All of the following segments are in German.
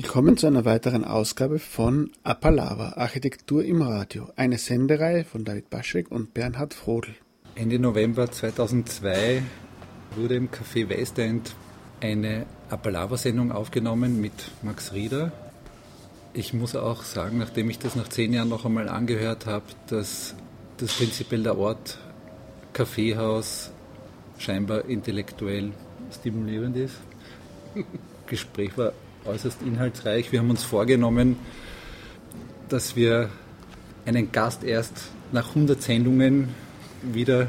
Willkommen zu einer weiteren Ausgabe von Apalava, Architektur im Radio, eine Sendereihe von David Baschek und Bernhard Frodel. Ende November 2002 wurde im Café Westend eine Apalava-Sendung aufgenommen mit Max Rieder. Ich muss auch sagen, nachdem ich das nach zehn Jahren noch einmal angehört habe, dass das prinzipiell der Ort Kaffeehaus scheinbar intellektuell stimulierend ist. Gespräch war äußerst inhaltsreich. Wir haben uns vorgenommen, dass wir einen Gast erst nach 100 Sendungen wieder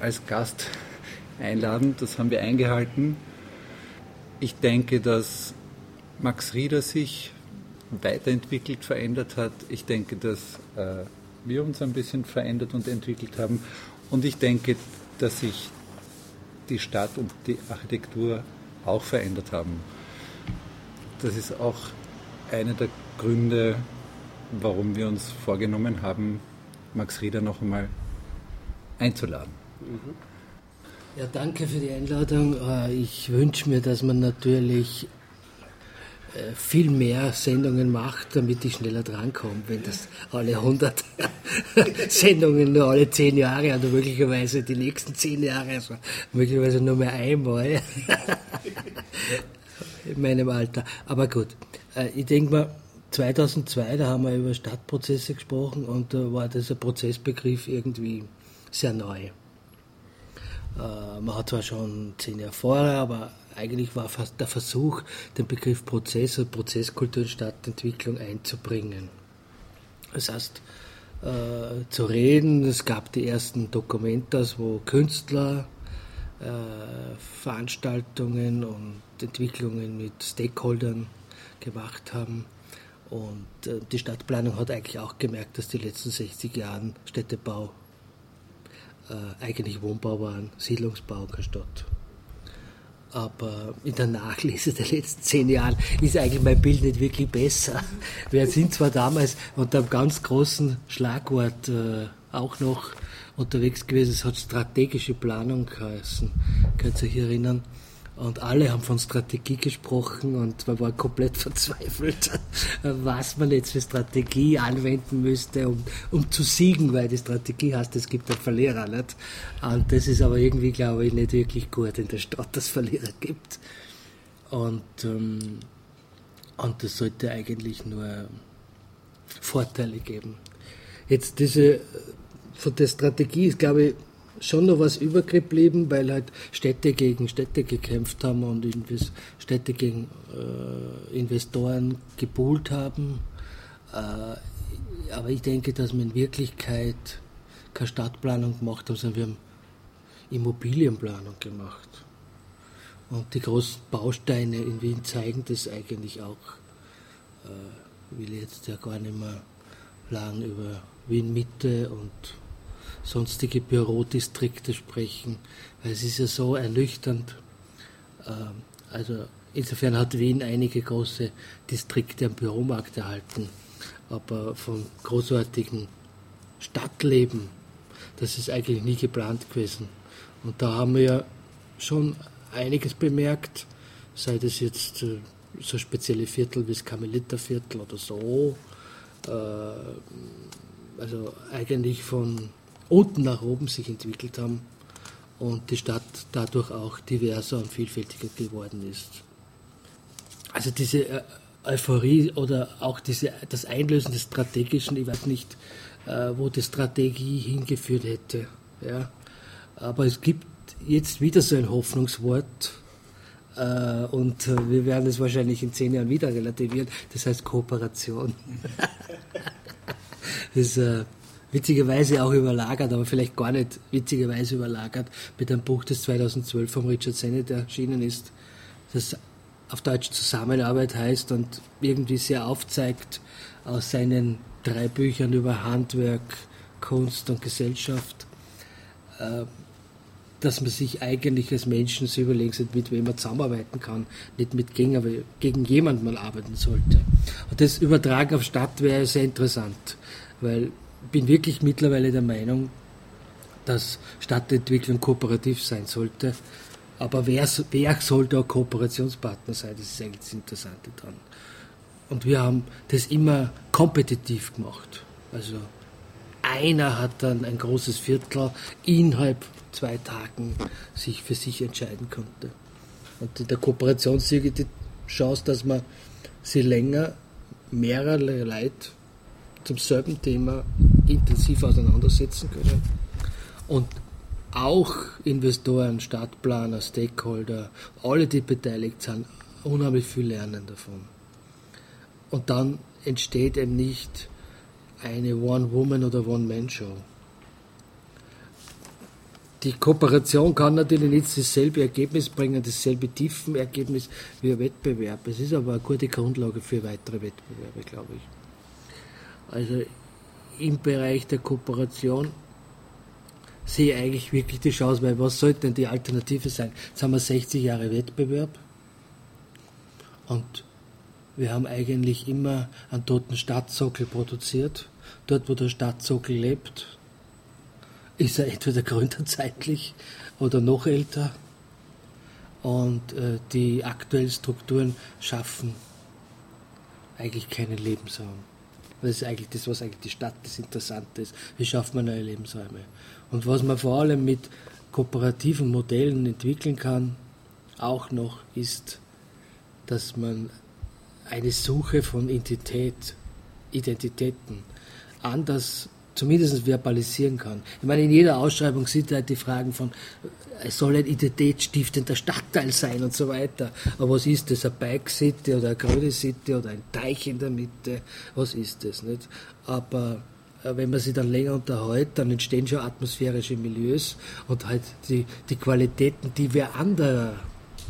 als Gast einladen. Das haben wir eingehalten. Ich denke, dass Max Rieder sich weiterentwickelt, verändert hat. Ich denke, dass äh, wir uns ein bisschen verändert und entwickelt haben. Und ich denke, dass sich die Stadt und die Architektur auch verändert haben. Das ist auch einer der Gründe, warum wir uns vorgenommen haben, Max Rieder noch einmal einzuladen. Ja, danke für die Einladung. Äh, ich wünsche mir, dass man natürlich äh, viel mehr Sendungen macht, damit ich schneller drankomme. Wenn das alle 100 Sendungen nur alle 10 Jahre oder möglicherweise die nächsten 10 Jahre, also möglicherweise nur mehr einmal in meinem Alter. Aber gut, äh, ich denke mal, 2002, da haben wir über Stadtprozesse gesprochen und da war dieser Prozessbegriff irgendwie sehr neu. Äh, man hat zwar schon zehn Jahre vorher, aber eigentlich war fast der Versuch, den Begriff Prozess und Prozesskultur in Stadtentwicklung einzubringen. Das heißt, äh, zu reden, es gab die ersten Dokumentas, wo Künstler äh, Veranstaltungen und Entwicklungen mit Stakeholdern gemacht haben. Und äh, die Stadtplanung hat eigentlich auch gemerkt, dass die letzten 60 Jahre Städtebau äh, eigentlich Wohnbau waren, Siedlungsbau, keine Stadt. Aber in der Nachlese der letzten zehn Jahre ist eigentlich mein Bild nicht wirklich besser. Wir sind zwar damals unter einem ganz großen Schlagwort äh, auch noch unterwegs gewesen, es hat strategische Planung geheißen, könnt ihr euch erinnern? Und alle haben von Strategie gesprochen und man war komplett verzweifelt, was man jetzt für Strategie anwenden müsste, um, um zu siegen, weil die Strategie heißt, es gibt einen Verlierer. Nicht? Und das ist aber irgendwie, glaube ich, nicht wirklich gut in der Stadt, dass es Verlierer gibt. Und, ähm, und das sollte eigentlich nur Vorteile geben. Jetzt diese, von der Strategie ist, glaube ich, schon noch was übergeblieben, weil halt Städte gegen Städte gekämpft haben und Städte gegen äh, Investoren gepoolt haben. Äh, aber ich denke, dass wir in Wirklichkeit keine Stadtplanung gemacht haben, sondern wir haben Immobilienplanung gemacht. Und die großen Bausteine in Wien zeigen das eigentlich auch. Äh, will jetzt ja gar nicht mehr lang über Wien Mitte und sonstige Bürodistrikte sprechen, weil es ist ja so ernüchternd. Ähm, also insofern hat Wien einige große Distrikte am Büromarkt erhalten, aber vom großartigen Stadtleben, das ist eigentlich nie geplant gewesen. Und da haben wir ja schon einiges bemerkt, sei das jetzt äh, so spezielle Viertel wie das Karmeliterviertel oder so. Äh, also eigentlich von unten nach oben sich entwickelt haben und die Stadt dadurch auch diverser und vielfältiger geworden ist. Also diese äh, Euphorie oder auch diese, das Einlösen des Strategischen, ich weiß nicht, äh, wo die Strategie hingeführt hätte. Ja. Aber es gibt jetzt wieder so ein Hoffnungswort äh, und wir werden es wahrscheinlich in zehn Jahren wieder relativieren, das heißt Kooperation. das ist witzigerweise auch überlagert, aber vielleicht gar nicht witzigerweise überlagert mit einem Buch, das 2012 von Richard Sennett erschienen ist, das auf Deutsch Zusammenarbeit heißt und irgendwie sehr aufzeigt aus seinen drei Büchern über Handwerk, Kunst und Gesellschaft, äh, dass man sich eigentlich als Menschen so überlegen sollte, mit wem man zusammenarbeiten kann, nicht mit gegen, aber gegen jemanden man arbeiten sollte. Und das Übertragen auf Stadt wäre sehr interessant, weil bin wirklich mittlerweile der Meinung, dass Stadtentwicklung kooperativ sein sollte. Aber wer, wer sollte auch Kooperationspartner sein? Das ist eigentlich das Interessante dran. Und wir haben das immer kompetitiv gemacht. Also einer hat dann ein großes Viertel innerhalb zwei Tagen sich für sich entscheiden konnte. Und in der Kooperationssiege die Chance, dass man sie länger mehrere Leute zum selben Thema intensiv auseinandersetzen können. Und auch Investoren, Stadtplaner, Stakeholder, alle, die beteiligt sind, unheimlich viel lernen davon. Und dann entsteht eben nicht eine One-Woman- oder One-Man-Show. Die Kooperation kann natürlich nicht dasselbe Ergebnis bringen, dasselbe Tiefenergebnis wie ein Wettbewerb. Es ist aber eine gute Grundlage für weitere Wettbewerbe, glaube ich. Also im Bereich der Kooperation sehe ich eigentlich wirklich die Chance, weil was sollte denn die Alternative sein? Jetzt haben wir 60 Jahre Wettbewerb und wir haben eigentlich immer einen toten Stadtsockel produziert. Dort, wo der Stadtsockel lebt, ist er entweder gründerzeitlich oder noch älter. Und äh, die aktuellen Strukturen schaffen eigentlich keinen Lebensraum. Das ist eigentlich das, was eigentlich die Stadt das Interessante ist. Wie schafft man neue Lebensräume? Und was man vor allem mit kooperativen Modellen entwickeln kann, auch noch, ist, dass man eine Suche von Identität, Identitäten anders zumindest verbalisieren kann. Ich meine, in jeder Ausschreibung sind halt die Fragen von, es soll ein identitätsstiftender Stadtteil sein und so weiter. Aber was ist das? Eine Bike City oder eine grüne City oder ein Teich in der Mitte? Was ist das? Nicht? Aber äh, wenn man sich dann länger unterhält, dann entstehen schon atmosphärische Milieus und halt die, die Qualitäten, die wer anderer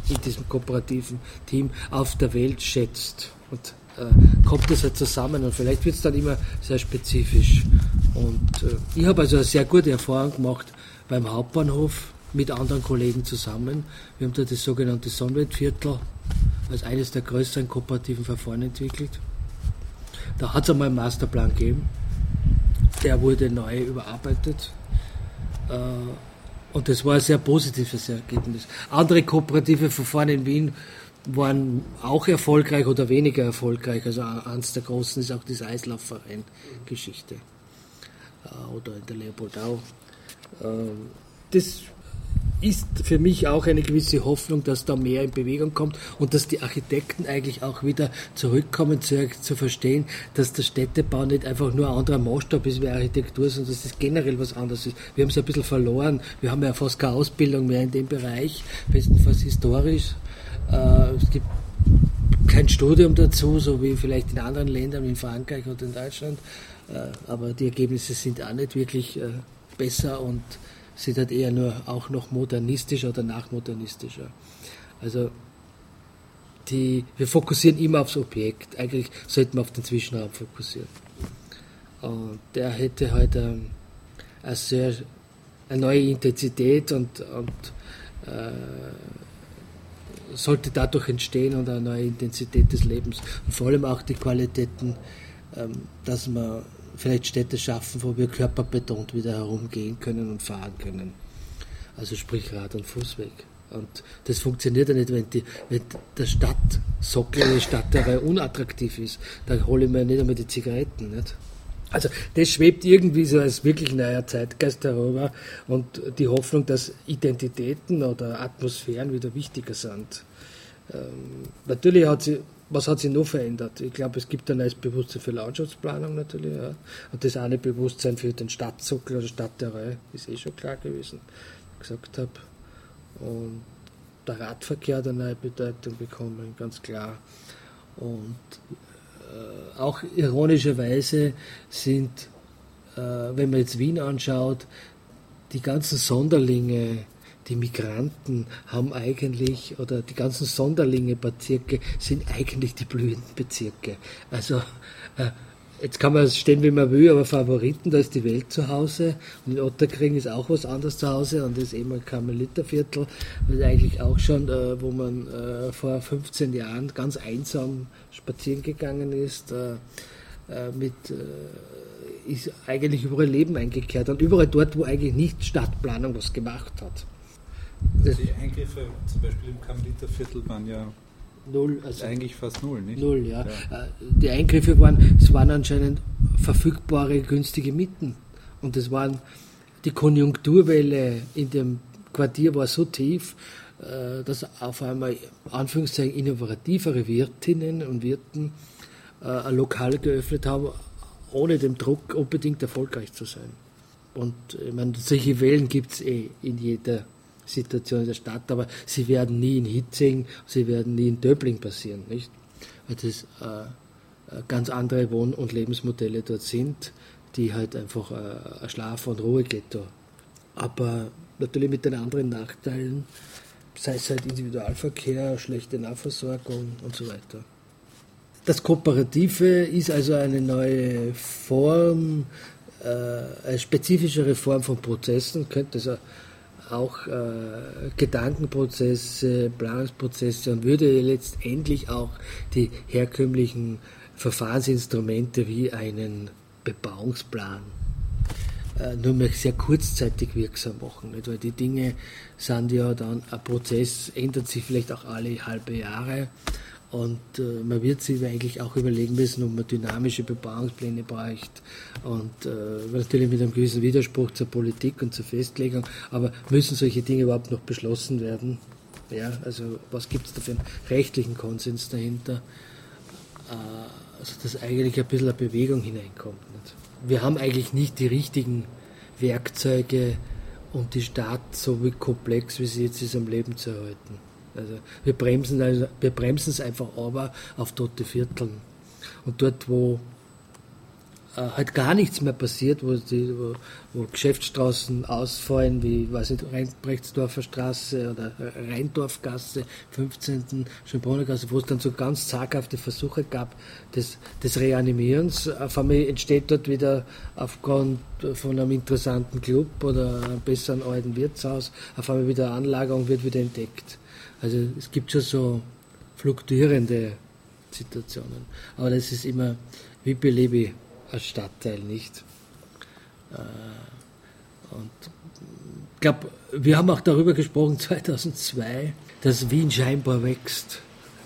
in diesem kooperativen Team auf der Welt schätzt. Und äh, kommt das halt zusammen und vielleicht wird es dann immer sehr spezifisch. Und äh, ich habe also eine sehr gute Erfahrung gemacht beim Hauptbahnhof mit anderen Kollegen zusammen. Wir haben da das sogenannte Sonnenweltviertel als eines der größeren kooperativen Verfahren entwickelt. Da hat es einmal einen Masterplan gegeben. Der wurde neu überarbeitet. Äh, und das war ein sehr positives Ergebnis. Andere kooperative Verfahren in Wien waren auch erfolgreich oder weniger erfolgreich. Also eines der großen ist auch diese Eislaufverein-Geschichte. Äh, oder in der Leopoldau. Ähm, das ist für mich auch eine gewisse Hoffnung, dass da mehr in Bewegung kommt und dass die Architekten eigentlich auch wieder zurückkommen zu, zu verstehen, dass der Städtebau nicht einfach nur ein anderer Maßstab ist wie Architektur, sondern dass es generell was anderes ist. Wir haben es ein bisschen verloren. Wir haben ja fast keine Ausbildung mehr in dem Bereich, bestenfalls historisch. Äh, es gibt kein Studium dazu, so wie vielleicht in anderen Ländern, in Frankreich oder in Deutschland. Äh, aber die Ergebnisse sind auch nicht wirklich äh, besser und sind halt eher nur auch noch modernistischer oder nachmodernistischer. Also die, wir fokussieren immer aufs Objekt. Eigentlich sollten wir auf den Zwischenraum fokussieren. Und der hätte halt ähm, eine eine neue Intensität und, und äh, sollte dadurch entstehen und eine neue Intensität des Lebens. Und vor allem auch die Qualitäten, ähm, dass man vielleicht Städte schaffen, wo wir körperbetont wieder herumgehen können und fahren können. Also sprich Rad- und Fußweg. Und das funktioniert ja nicht, wenn, die, wenn der Stadtsockel, die Stadtteil unattraktiv ist. Da hole ich mir nicht einmal die Zigaretten. Nicht? Also das schwebt irgendwie so als wirklich neuer Zeitgeist darüber und die Hoffnung, dass Identitäten oder Atmosphären wieder wichtiger sind. Ähm, natürlich hat sie was hat sich noch verändert? Ich glaube, es gibt ein neues Bewusstsein für Landschaftsplanung natürlich. Ja. Und das eine Bewusstsein für den Stadtsockel oder Stadtterrain ist eh schon klar gewesen, wie ich gesagt habe. Und der Radverkehr hat eine neue Bedeutung bekommen, ganz klar. Und auch ironischerweise sind, äh, wenn man jetzt Wien anschaut, die ganzen Sonderlinge, die Migranten haben eigentlich, oder die ganzen Sonderlinge-Bezirke sind eigentlich die blühenden Bezirke. Also äh, jetzt kann man stehen, wie man will, aber Favoriten, da ist die Welt zu Hause und in Otterkring ist auch was anderes zu Hause und das ist eben ein Karmeliterviertel, das ist eigentlich auch schon, äh, wo man äh, vor 15 Jahren ganz einsam spazieren gegangen ist, äh, äh, mit äh, ist eigentlich überall Leben eingekehrt und überall dort, wo eigentlich nicht Stadtplanung was gemacht hat. Also die Eingriffe zum Beispiel im Karmeliterviertel waren ja null. Also Eigentlich fast null, nicht? Null, ja. ja. Die Eingriffe waren, es waren anscheinend verfügbare, günstige Mieten. Und es waren, die Konjunkturwelle in dem Quartier war so tief, dass auf einmal, Anführungszeichen, innovativere Wirtinnen und Wirten äh, ein Lokal geöffnet haben, ohne dem Druck unbedingt erfolgreich zu sein. Und ich meine, solche Wellen gibt es eh in jeder Situation in der Stadt, aber sie werden nie in Hitzing, sie werden nie in Döbling passieren, nicht? Weil das äh, ganz andere Wohn- und Lebensmodelle dort sind, die halt einfach äh, ein Schlaf- und Ruheghetto. Aber natürlich mit den anderen Nachteilen, sei es halt Individualverkehr, schlechte Nahversorgung und so weiter. Das Kooperative ist also eine neue Form, äh, eine spezifischere Form von Prozessen, könnte es auch äh, Gedankenprozesse, Planungsprozesse und würde letztendlich auch die herkömmlichen Verfahrensinstrumente wie einen Bebauungsplan nur mehr sehr kurzzeitig wirksam machen. Nicht? Weil die Dinge sind ja dann, ein Prozess ändert sich vielleicht auch alle halbe Jahre und äh, man wird sich eigentlich auch überlegen müssen, ob man dynamische Bebauungspläne braucht. Und äh, natürlich mit einem gewissen Widerspruch zur Politik und zur Festlegung. Aber müssen solche Dinge überhaupt noch beschlossen werden? Ja, also was gibt es da für einen rechtlichen Konsens dahinter? Äh, also dass eigentlich ein bisschen eine Bewegung hineinkommt. Nicht? Wir haben eigentlich nicht die richtigen Werkzeuge, um die Stadt so wie komplex, wie sie jetzt ist, am Leben zu erhalten. Also wir bremsen, also, es einfach aber auf tote Vierteln. Und dort, wo halt gar nichts mehr passiert, wo, die, wo, wo Geschäftsstraßen ausfallen, wie weiß nicht, Reinbrechtsdorfer Straße oder Rheindorfgasse, 15. Schönbrunnergasse, wo es dann so ganz zaghafte Versuche gab des, des Reanimierens. Auf einmal entsteht dort wieder aufgrund von einem interessanten Club oder einem besseren alten Wirtshaus, auf einmal wieder Anlagerung wird wieder entdeckt. Also es gibt schon so fluktuierende Situationen. Aber das ist immer, wie belebe ein Stadtteil nicht? Äh, und ich glaube, wir haben auch darüber gesprochen, 2002, dass Wien scheinbar wächst.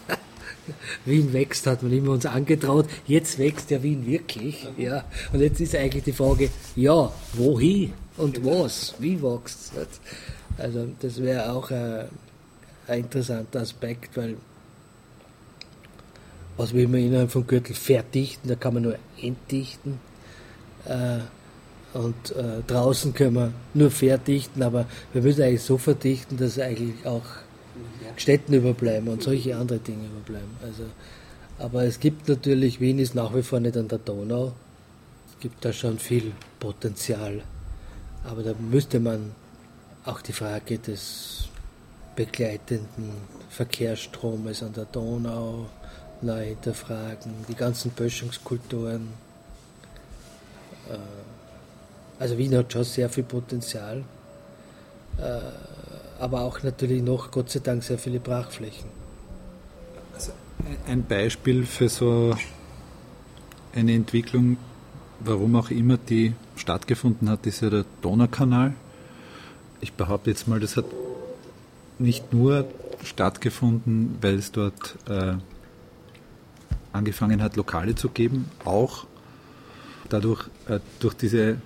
Wien wächst, hat man immer uns angetraut. Jetzt wächst ja Wien wirklich. Ja. Und jetzt ist eigentlich die Frage, ja, wohin und was? Wie wächst es? Also das wäre auch ein ein interessanter Aspekt, weil was will man innerhalb vom Gürtel verdichten, da kann man nur entdichten. Äh, und äh, draußen können wir nur verdichten, aber wir müssen eigentlich so verdichten, dass eigentlich auch Städten überbleiben und solche andere Dinge überbleiben. Also, aber es gibt natürlich, Wien ist nach wie vor nicht an der Donau. Es gibt da schon viel Potenzial. Aber da müsste man auch die Frage des begleitenden Verkehrsstromes an der Donau neu hinterfragen, die ganzen Böschungskulturen. Äh, also Wien hat schon sehr viel Potenzial, äh, aber auch natürlich noch, Gott sei Dank, sehr viele Brachflächen. Also ein Beispiel für so eine Entwicklung, warum auch immer die stattgefunden hat, ist ja der Donaukanal. Ich behaupte jetzt mal, das hat nicht nur stattgefunden, weil es dort äh, angefangen hat, Lokale zu geben, auch dadurch, äh, durch diese,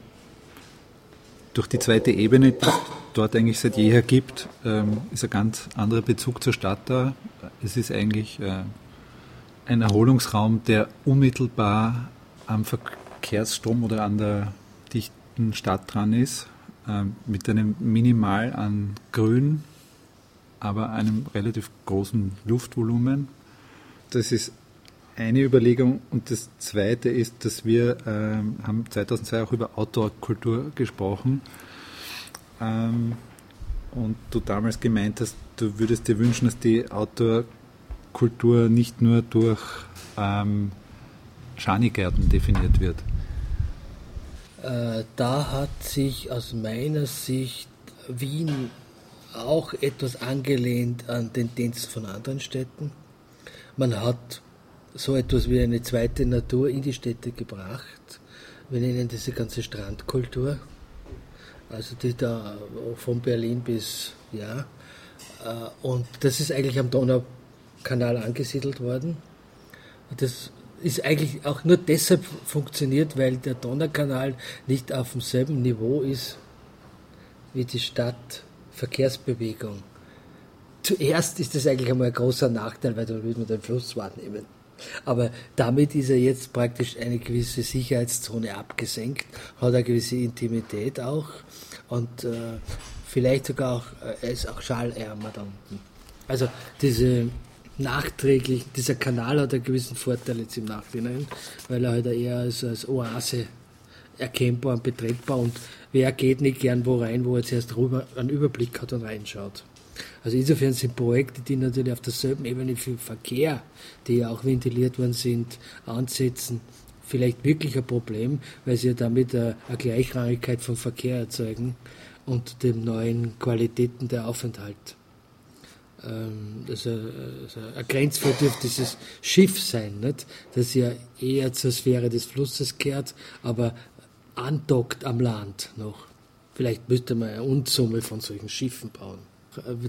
durch die zweite Ebene, die es dort eigentlich seit jeher gibt, ähm, ist ein ganz anderer Bezug zur Stadt da. Es ist eigentlich äh, ein Erholungsraum, der unmittelbar am Verkehrsstrom oder an der dichten Stadt dran ist, äh, mit einem Minimal an Grün, aber einem relativ großen Luftvolumen. Das ist eine Überlegung und das zweite ist, dass wir ähm, haben 2002 auch über Outdoor-Kultur gesprochen ähm, und du damals gemeint hast, du würdest dir wünschen, dass die Outdoor-Kultur nicht nur durch ähm, Schanigärten definiert wird. Äh, da hat sich aus meiner Sicht Wien auch etwas angelehnt an den Dienst von anderen Städten. Man hat so etwas wie eine zweite Natur in die Städte gebracht. Wir nennen diese ganze Strandkultur, also die da von Berlin bis, ja, äh, und das ist eigentlich am Donau Kanal angesiedelt worden. Das ist eigentlich auch nur deshalb funktioniert, weil der Donaukanal nicht auf demselben Niveau ist wie die Stadtverkehrsbewegung. Zuerst ist das eigentlich einmal ein großer Nachteil, weil dann würde man den Fluss wahrnehmen. Aber damit ist er jetzt praktisch eine gewisse Sicherheitszone abgesenkt, hat eine gewisse Intimität auch und äh, vielleicht sogar auch, äh, er ist auch schalärmer da unten. Also diese nachträglich, dieser Kanal hat einen gewissen Vorteil jetzt im Nachhinein, weil er halt eher als, als Oase erkennbar und betretbar und wer geht nicht gern wo rein, wo er zuerst rüber einen Überblick hat und reinschaut. Also insofern sind Projekte, die natürlich auf derselben Ebene für Verkehr, die ja auch ventiliert worden sind, ansetzen, vielleicht wirklich ein Problem, weil sie ja damit eine, eine Gleichrangigkeit vom Verkehr erzeugen und den neuen Qualitäten der Aufenthalt. Also, also ein dieses Schiff sein, nicht? das ja eher zur Sphäre des Flusses kehrt, aber andockt am Land noch. Vielleicht müsste man eine Unsumme von solchen Schiffen bauen.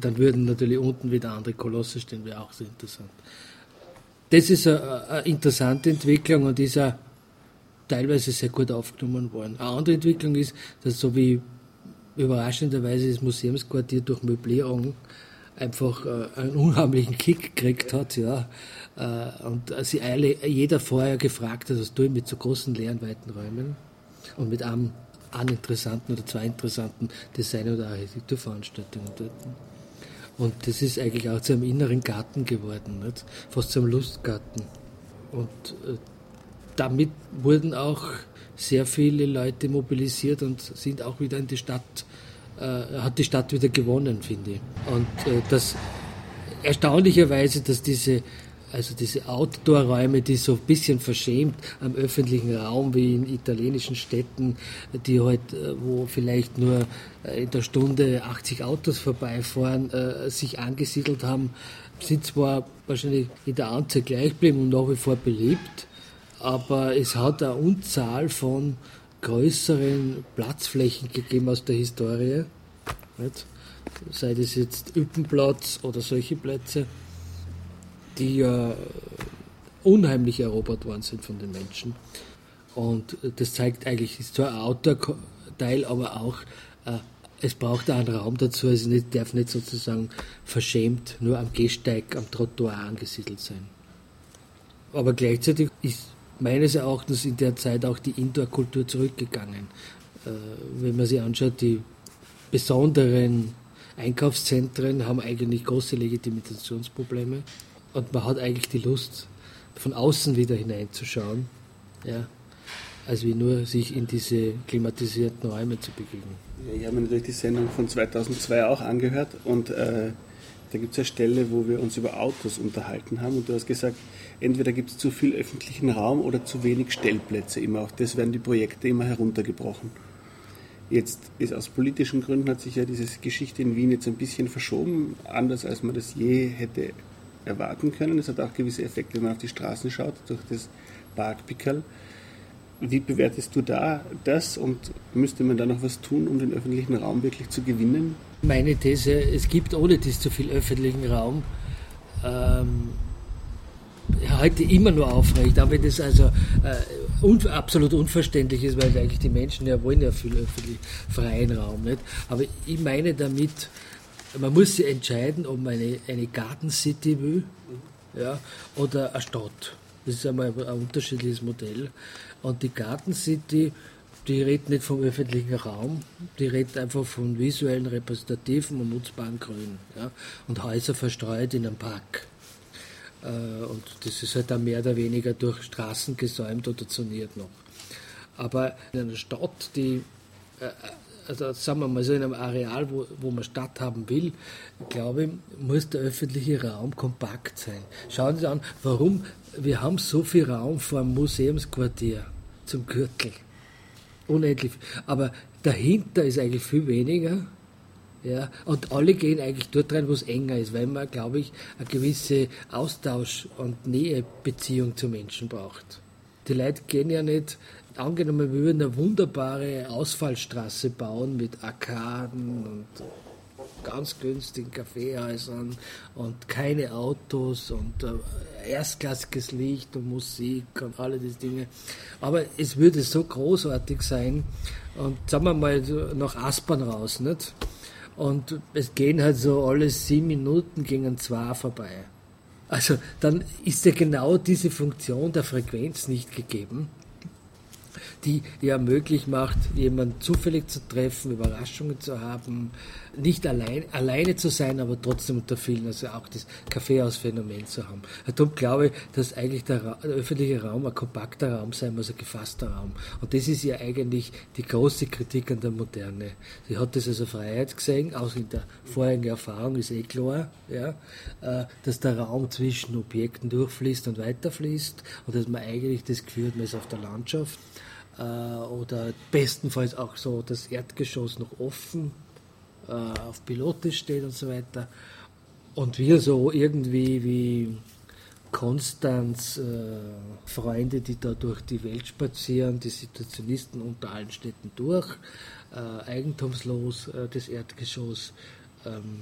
Dann würden natürlich unten wieder andere Kolosse stehen, wäre auch sehr interessant. Das ist eine, interessante Entwicklung und ist auch teilweise sehr gut aufgenommen worden. Eine andere Entwicklung ist, dass so wie überraschenderweise das Museumsquartier durch Möblierung einfach äh, einen unheimlichen Kick gekriegt hat, ja. Äh, und sie jeder vorher gefragt hat, was tue ich mit so großen leeren, weiten Räumen und mit einem uninteressanten oder zwei interessanten Design- oder Architekturveranstaltungen dort. Und das ist eigentlich auch zu einem inneren Garten geworden, nicht? fast zu einem Lustgarten. Und äh, damit wurden auch sehr viele Leute mobilisiert und sind auch wieder in die Stadt, äh, hat die Stadt wieder gewonnen, finde ich. Und äh, das erstaunlicherweise, dass diese also diese Outdoor-Räume, die so ein bisschen verschämt am öffentlichen Raum, wie in italienischen Städten, die halt, äh, wo vielleicht nur äh, in der Stunde 80 Autos vorbeifahren, äh, sich angesiedelt haben, sind zwar wahrscheinlich in der Anzahl gleich geblieben und nach wie vor beliebt, aber es hat eine Unzahl von größeren Platzflächen gegeben aus der Historie. Sei das jetzt Üppenplatz oder solche Plätze die ja unheimlich erobert worden sind von den Menschen. Und das zeigt eigentlich, ist zwar ein Outdoor-Teil, aber auch, äh, es braucht einen Raum dazu, also nicht, darf nicht sozusagen verschämt nur am Gehsteig, am Trottoir angesiedelt sein. Aber gleichzeitig ist meines Erachtens in der Zeit auch die Indoor-Kultur zurückgegangen. Äh, wenn man sich anschaut, die besonderen Einkaufszentren haben eigentlich große Legitimationsprobleme. Und man hat eigentlich die Lust, von außen wieder hineinzuschauen, ja, als wie nur sich in diese klimatisierten Räume zu begegnen. Ja, ich habe mir natürlich die Sendung von 2002 auch angehört und äh, da gibt es eine Stelle, wo wir uns über Autos unterhalten haben und du hast gesagt, entweder gibt es zu viel öffentlichen Raum oder zu wenig Stellplätze immer. Auch das werden die Projekte immer heruntergebrochen. Jetzt ist aus politischen Gründen hat sich ja diese Geschichte in Wien jetzt ein bisschen verschoben, anders als man das je hätte erwarten können. Es hat auch gewisse Effekte, wenn man auf die Straßen schaut, durch das Parkpickerl. Wie bewertest du da das und müsste man da noch was tun, um den öffentlichen Raum wirklich zu gewinnen? Meine These, es gibt ohne dies zu viel öffentlichen Raum. Ähm, heute immer nur aufrecht, auch wenn das also äh, un absolut unverständlich ist, weil eigentlich die Menschen ja wollen ja viel öffentlich freien Raum. Nicht? Aber ich meine damit, man muss sich entscheiden, ob man eine, eine Garden City will ja, oder eine Stadt. Das ist einmal ein unterschiedliches Modell. Und die Garden City, die redet nicht vom öffentlichen Raum, die redet einfach von visuellen, repräsentativen und nutzbaren Grün. Ja, und Häuser verstreut in einem Park. Äh, und das ist halt dann mehr oder weniger durch Straßen gesäumt oder zoniert noch. Aber in einer Stadt, die äh, also sagen wir mal so in einem Areal, wo, wo man Stadt haben will, glaube ich, muss der öffentliche Raum kompakt sein. Schauen Sie an, warum, wir haben so viel Raum vor dem Museumsquartier zum Gürtel. Unendlich. Aber dahinter ist eigentlich viel weniger. Ja, und alle gehen eigentlich dort rein, wo es enger ist, weil man, glaube ich, eine gewisse Austausch- und Nähebeziehung zu Menschen braucht. Die Leute gehen ja nicht angenommen, wir würden eine wunderbare Ausfallstraße bauen mit Arkaden und ganz günstigen Kaffeehäusern und keine Autos und äh, erstklassiges Licht und Musik und alle diese Dinge. Aber es würde so großartig sein und sagen wir mal nach Aspern raus, nicht? Und es gehen halt so alle sieben Minuten gegen zwei vorbei. Also dann ist ja genau diese Funktion der Frequenz nicht gegeben die ja möglich macht, jemanden zufällig zu treffen, Überraschungen zu haben, nicht allein, alleine zu sein, aber trotzdem unter vielen, also auch das Kaffeehausphänomen zu haben. Darum glaube ich, dass eigentlich der, der, öffentliche Raum ein kompakter Raum sein muss, ein gefasster Raum. Und das ist ja eigentlich die große Kritik an der Moderne. Sie hat das also Freiheit gesehen, auch in der vorherigen Erfahrung ist eh klar, ja, äh, dass der Raum zwischen Objekten durchfließt und weiterfließt und dass man eigentlich das Gefühl hat, man ist auf der Landschaft äh, oder bestenfalls auch so das Erdgeschoss noch offen äh, auf Pilote steht und so weiter. Und wir so irgendwie wie Konstanz, äh, Freunde, die da durch die Welt spazieren, die Situationisten unter allen Städten durch, äh, eigentumslos äh, das Erdgeschoss, ähm,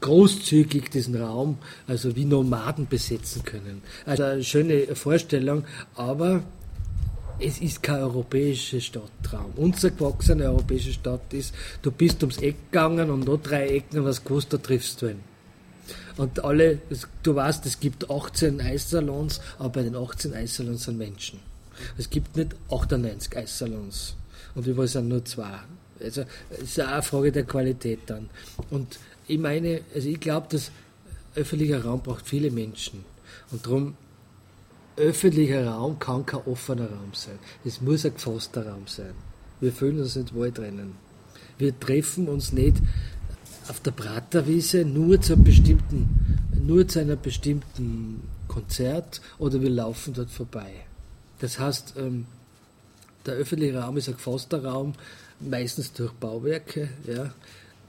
großzügig diesen Raum, also wie Nomaden besetzen können. Also eine schöne Vorstellung, aber es ist kein europäischer Stadtraum. Unser gewachsener europäischer Stadt ist, du bist ums Eck gegangen und noch drei Ecken und hast gewusst, da triffst du ihn. Und alle, du weißt, es gibt 18 Eissalons, aber bei den 18 Eissalons sind Menschen. Es gibt nicht 98 Eissalons. Und überall sind nur zwei. Also, es ist auch eine Frage der Qualität dann. Und ich meine, also ich glaube, dass öffentlicher Raum braucht viele Menschen. Und darum öffentlicher Raum kann kein offener Raum sein. Es muss ein gefasster Raum sein. Wir fühlen uns nicht wohl drinnen. Wir treffen uns nicht auf der Praterwiese nur zu einem bestimmten, nur zu einer bestimmten Konzert oder wir laufen dort vorbei. Das heißt, ähm, der öffentliche Raum ist ein gefasster Raum, meistens durch Bauwerke, ja,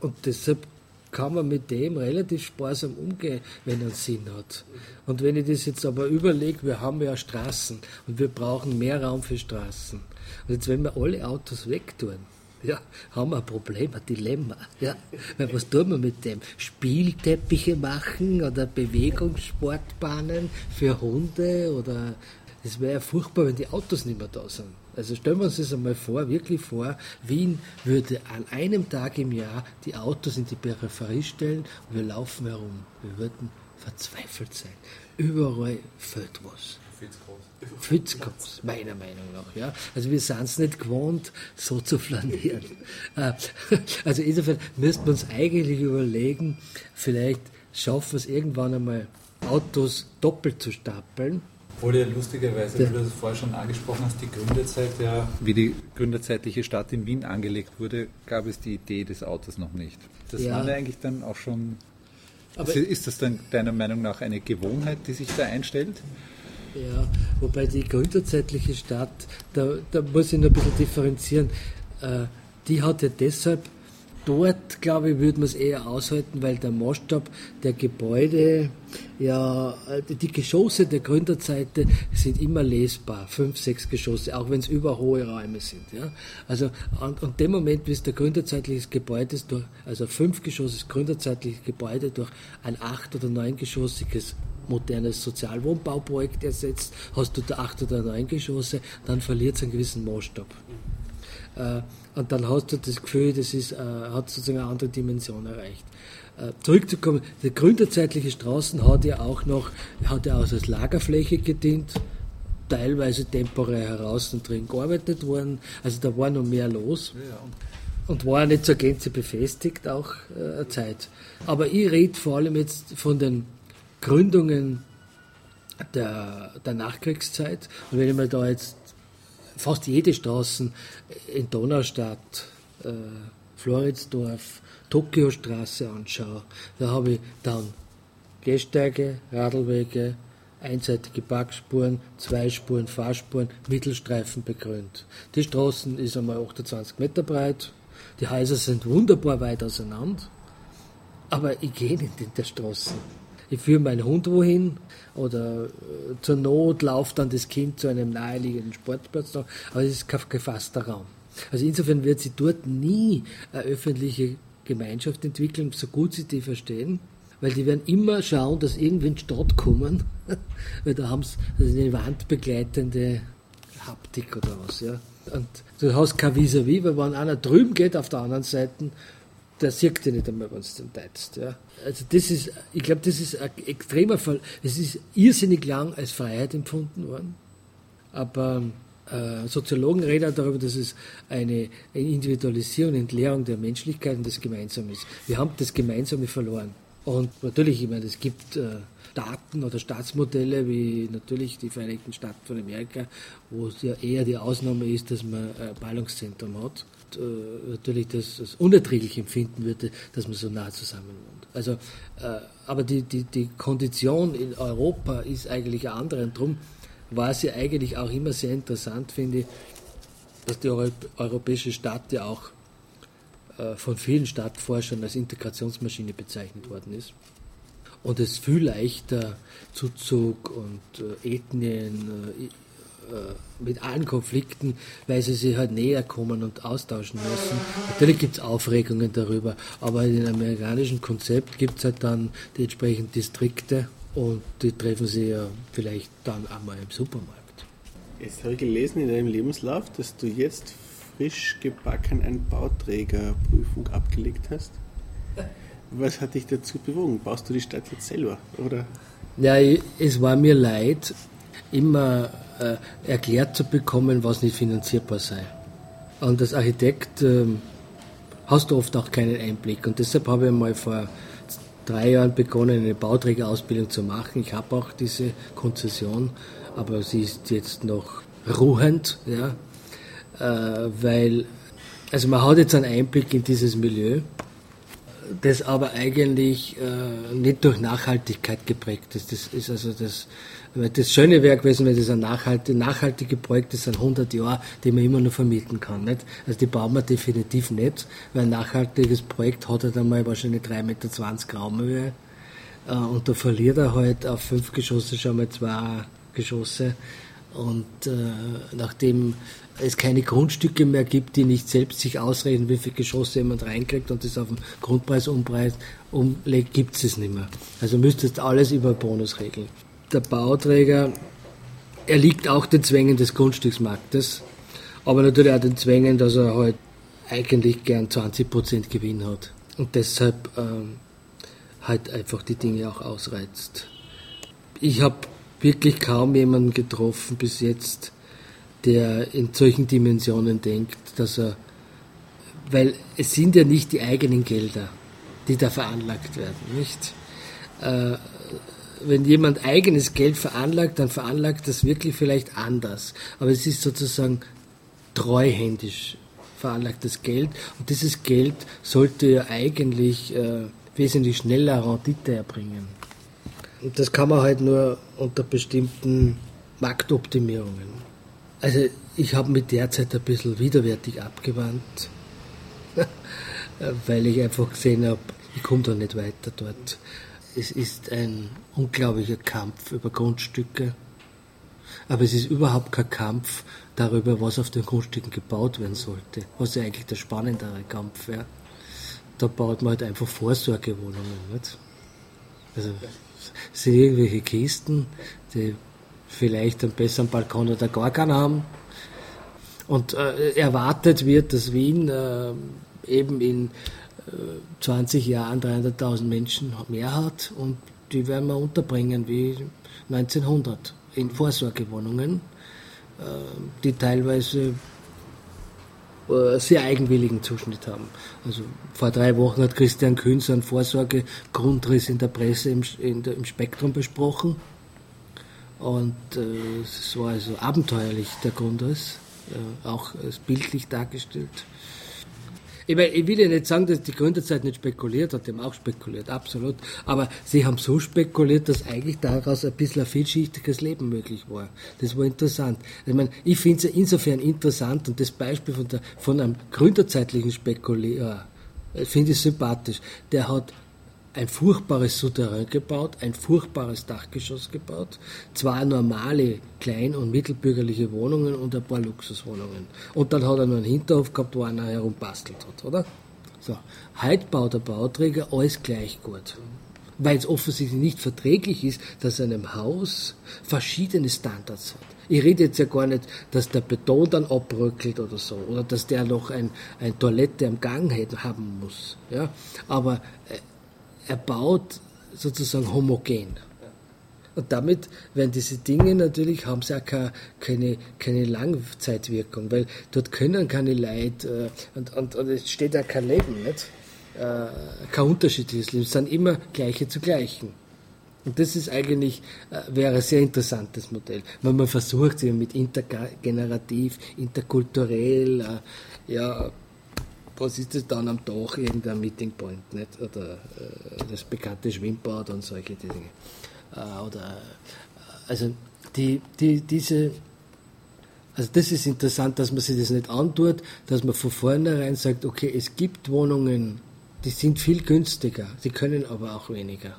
und deshalb kann man mit dem relativ sparsam umgehen, wenn er Sinn hat. Und wenn ich das jetzt aber überlege, wir haben ja Straßen und wir brauchen mehr Raum für Straßen. Und jetzt, wenn wir alle Autos wegtun, ja, haben wir ein Problem, ein Dilemma. Ja. Weil was tun wir mit dem? Spielteppiche machen oder Bewegungssportbahnen für Hunde oder es wäre ja furchtbar, wenn die Autos nicht mehr da sind. Also stellen wir uns das einmal vor, wirklich vor, Wien würde an einem Tag im Jahr die Autos in die Peripherie stellen und wir laufen herum. Wir würden verzweifelt sein. Überall fällt was. Groß, meiner Meinung nach. Ja. Also wir sind es nicht gewohnt, so zu flanieren. Äh, also insofern müssten wir uns eigentlich überlegen, vielleicht schaffen wir es irgendwann einmal, Autos doppelt zu stapeln obwohl ja lustigerweise, wie du das vorher schon angesprochen hast, die Gründerzeit ja, wie die gründerzeitliche Stadt in Wien angelegt wurde, gab es die Idee des Autos noch nicht. Das ja. war ja eigentlich dann auch schon. Aber ist das dann deiner Meinung nach eine Gewohnheit, die sich da einstellt? Ja, wobei die gründerzeitliche Stadt, da, da muss ich noch ein bisschen differenzieren, äh, die hat ja deshalb dort, glaube ich, würde man es eher aushalten, weil der Maßstab der Gebäude, ja, die Geschosse der Gründerzeit sind immer lesbar, fünf, sechs Geschosse, auch wenn es überhohe Räume sind. Ja. Also an, an dem Moment, wie es der gründerzeitliches Gebäude ist, durch, also fünfgeschossiges gründerzeitliches Gebäude durch ein acht- oder neungeschossiges modernes Sozialwohnbauprojekt ersetzt, hast du da acht oder neun Geschosse, dann verliert es einen gewissen Maßstab. Äh, und dann hast du das Gefühl, das ist, äh, hat sozusagen eine andere Dimension erreicht. Äh, zurückzukommen, die gründerzeitliche Straßen hat ja auch noch, hat ja auch als Lagerfläche gedient, teilweise temporär heraus und drin gearbeitet worden. Also da war noch mehr los. Und war nicht zur Gänze befestigt, auch äh, eine Zeit. Aber ich rede vor allem jetzt von den Gründungen der, der Nachkriegszeit. Und wenn ich mir da jetzt fast jede Straße in Donaustadt, äh, Floridsdorf, Tokiostraße anschaue, da habe ich dann Gehsteige, Radlwege, einseitige Parkspuren, Zweispuren, Fahrspuren, Mittelstreifen begrünt. Die Straßen ist einmal 28 Meter breit, die Häuser sind wunderbar weit auseinander, aber ich gehe nicht in der Straßen ich führe meinen Hund wohin oder äh, zur Not lauft dann das Kind zu einem naheliegenden Sportplatz, aber es ist kein gefasster Raum. Also insofern wird sie dort nie eine öffentliche Gemeinschaft entwickeln, so gut sie die verstehen. Weil die werden immer schauen, dass die Stadt kommen, weil da haben sie eine wandbegleitende Haptik oder was. Ja. Und du hast kein Vis-à-vis, weil wenn einer drüben geht auf der anderen Seite, der sieht dich nicht einmal, wenn du den teilst. Ja. Also das ist, ich glaube, das ist ein extremer Fall. Es ist irrsinnig lang als Freiheit empfunden worden. Aber äh, Soziologen reden darüber, dass es eine, eine Individualisierung, Entleerung der Menschlichkeit und des Gemeinsamen ist. Wir haben das Gemeinsame verloren. Und natürlich, ich meine, es gibt äh, Staaten oder Staatsmodelle wie natürlich die Vereinigten Staaten von Amerika, wo es ja eher die Ausnahme ist, dass man ein Ballungszentrum hat. Und, äh, natürlich das, das unerträglich empfinden würde, dass man so nah zusammen wohnt. Also, äh, aber die, die, die Kondition in Europa ist eigentlich eine andere. Und darum war es ja eigentlich auch immer sehr interessant, finde ich, dass die europäische Stadt ja auch äh, von vielen Stadtforschern als Integrationsmaschine bezeichnet worden ist. Und es viel leichter Zuzug und äh, Ethnien äh, mit allen Konflikten, weil sie sich halt näher kommen und austauschen müssen. Natürlich gibt es Aufregungen darüber, aber in dem amerikanischen Konzept gibt es halt dann die entsprechenden Distrikte und die treffen sie ja vielleicht dann einmal im Supermarkt. Jetzt habe ich gelesen in deinem Lebenslauf, dass du jetzt frisch gebacken eine Bauträgerprüfung abgelegt hast. Was hat dich dazu bewogen? Baust du die Stadt jetzt selber, oder? Ja, es war mir leid, immer äh, erklärt zu bekommen, was nicht finanzierbar sei. Und als Architekt äh, hast du oft auch keinen Einblick. Und deshalb habe ich mal vor drei Jahren begonnen, eine Bauträgerausbildung zu machen. Ich habe auch diese Konzession, aber sie ist jetzt noch ruhend, ja, äh, weil, also man hat jetzt einen Einblick in dieses Milieu, das aber eigentlich äh, nicht durch Nachhaltigkeit geprägt ist. Das ist also das, das schöne wäre gewesen, wenn das ein nachhaltige, nachhaltige Projekt ist, ein 100 Jahre, die man immer nur vermieten kann. Nicht? Also die bauen wir definitiv nicht, weil ein nachhaltiges Projekt hat halt einmal wahrscheinlich 3,20 Meter Raumhöhe äh, und da verliert er halt auf fünf Geschosse schon mal zwei Geschosse. Und äh, nachdem es keine Grundstücke mehr gibt, die nicht selbst sich ausrechnen, wie viele Geschosse jemand reinkriegt und das auf den Grundpreis umlegt, gibt es nicht mehr. Also müsstest alles über Bonus regeln. Der Bauträger, er liegt auch den Zwängen des Grundstücksmarktes, aber natürlich auch den Zwängen, dass er halt eigentlich gern 20% Gewinn hat und deshalb ähm, halt einfach die Dinge auch ausreizt. Ich habe wirklich kaum jemanden getroffen bis jetzt, der in solchen Dimensionen denkt, dass er, weil es sind ja nicht die eigenen Gelder, die da veranlagt werden, nicht? Äh, wenn jemand eigenes Geld veranlagt, dann veranlagt das wirklich vielleicht anders. Aber es ist sozusagen treuhändisch veranlagtes Geld und dieses Geld sollte ja eigentlich äh, wesentlich schneller Rendite erbringen. Und das kann man halt nur unter bestimmten Marktoptimierungen. Also ich habe mich derzeit ein bisschen widerwärtig abgewandt, weil ich einfach gesehen habe, ich komme da nicht weiter dort. Es ist ein unglaublicher Kampf über Grundstücke, aber es ist überhaupt kein Kampf darüber, was auf den Grundstücken gebaut werden sollte, was ja eigentlich der spannendere Kampf wäre. Da baut man halt einfach Vorsorgewohnungen. Nicht? Also es sind irgendwelche Kisten, die vielleicht einen besseren Balkon oder gar keinen haben. Und äh, erwartet wird, dass Wien äh, eben in 20 Jahren 300.000 Menschen mehr hat und die werden wir unterbringen wie 1900 in Vorsorgewohnungen, äh, die teilweise äh, sehr eigenwilligen Zuschnitt haben. Also vor drei Wochen hat Christian Kühn seinen Vorsorgegrundriss in der Presse im, der, im Spektrum besprochen. Und äh, es war also abenteuerlich, der Grundriss, äh, auch als bildlich dargestellt. Ich, meine, ich will ja nicht sagen, dass die Gründerzeit nicht spekuliert hat, die haben auch spekuliert, absolut. Aber sie haben so spekuliert, dass eigentlich daraus ein bisschen ein vielschichtiges Leben möglich war. Das war interessant. Ich meine, ich finde es insofern interessant und das Beispiel von, der, von einem gründerzeitlichen Spekulier äh, finde ich sympathisch. Der hat ein furchtbares Souterrain gebaut, ein furchtbares Dachgeschoss gebaut, zwei normale klein- und mittelbürgerliche Wohnungen und ein paar Luxuswohnungen. Und dann hat er noch einen Hinterhof gehabt, wo einer herumbastelt hat, oder? So, heute baut der Bauträger alles gleich gut. Weil es offensichtlich nicht verträglich ist, dass einem Haus verschiedene Standards hat. Ich rede jetzt ja gar nicht, dass der Beton dann abbröckelt oder so, oder dass der noch ein, ein Toilette am Gang haben muss. Ja? Aber äh, er baut sozusagen homogen. Und damit werden diese Dinge natürlich, haben sie auch keine, keine, keine Langzeitwirkung, weil dort können keine Leute, äh, und, und, und es steht ja kein Leben, nicht? Äh, kein unterschiedliches Leben, es sind immer gleiche zu gleichen. Und das ist eigentlich, äh, wäre ein sehr interessantes Modell. Wenn man versucht, mit intergenerativ, interkulturell, ja, was ist das dann am Tag, irgendein Meeting Point, nicht? Oder äh, das bekannte Schwimmbad und solche Dinge. Äh, oder, äh, also, die, die, diese, also das ist interessant, dass man sich das nicht antut, dass man von vornherein sagt, okay, es gibt Wohnungen, die sind viel günstiger, sie können aber auch weniger.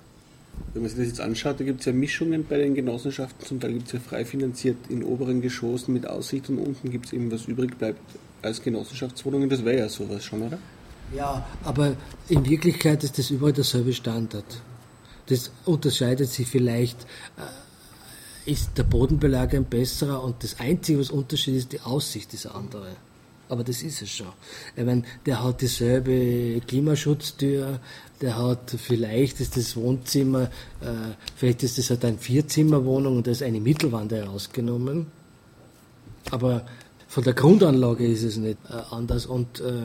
Wenn man sich das jetzt anschaut, da gibt es ja Mischungen bei den Genossenschaften, zum Teil gibt es ja frei finanziert in oberen Geschossen mit Aussicht und unten gibt es eben, was übrig bleibt als Genossenschaftswohnungen, das wäre ja sowas schon, oder? Ja, aber in Wirklichkeit ist das überall derselbe Standard. Das unterscheidet sich vielleicht, äh, ist der Bodenbelag ein besserer und das Einzige, was Unterschied ist, die Aussicht ist eine andere aber das ist es schon. Ich meine, der hat dieselbe Klimaschutztür, der hat vielleicht ist das Wohnzimmer, äh, vielleicht ist das halt eine Vierzimmerwohnung und da ist eine Mittelwand herausgenommen. Aber von der Grundanlage ist es nicht äh, anders. Und äh,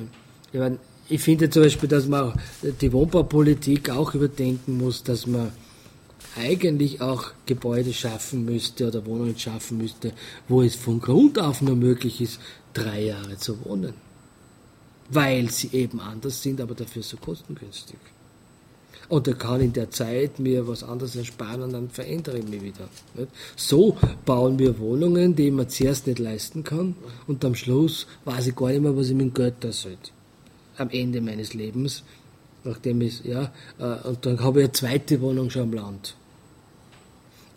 ich, meine, ich finde zum Beispiel, dass man die Wohnbaupolitik auch überdenken muss, dass man eigentlich auch Gebäude schaffen müsste oder Wohnungen schaffen müsste, wo es von Grund auf nur möglich ist, drei Jahre zu wohnen. Weil sie eben anders sind, aber dafür so kostengünstig. Und er kann in der Zeit mir was anderes ersparen und dann verändere ich mich wieder. So bauen wir Wohnungen, die man zuerst nicht leisten kann und am Schluss weiß ich gar nicht mehr, was ich mit dem Geld da sollte. Am Ende meines Lebens, nachdem ich, ja, äh, und dann habe ich eine zweite Wohnung schon am Land.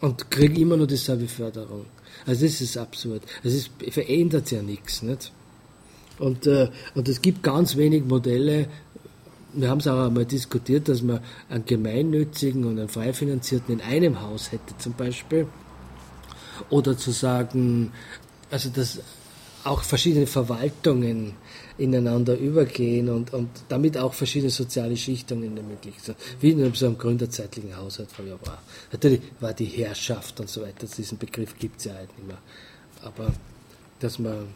Und kriege immer noch dieselbe Förderung. Also das ist absurd. Es verändert ja nichts. Nicht? Und, äh, und es gibt ganz wenig Modelle, wir haben es auch einmal diskutiert, dass man einen gemeinnützigen und einen frei finanzierten in einem Haus hätte zum Beispiel. Oder zu sagen, also dass auch verschiedene Verwaltungen ineinander übergehen und, und damit auch verschiedene soziale Schichtungen möglich sind. Wie in so einem gründerzeitlichen Haushalt früher war. Natürlich war die Herrschaft und so weiter, diesen Begriff gibt es ja halt nicht mehr. Aber dass man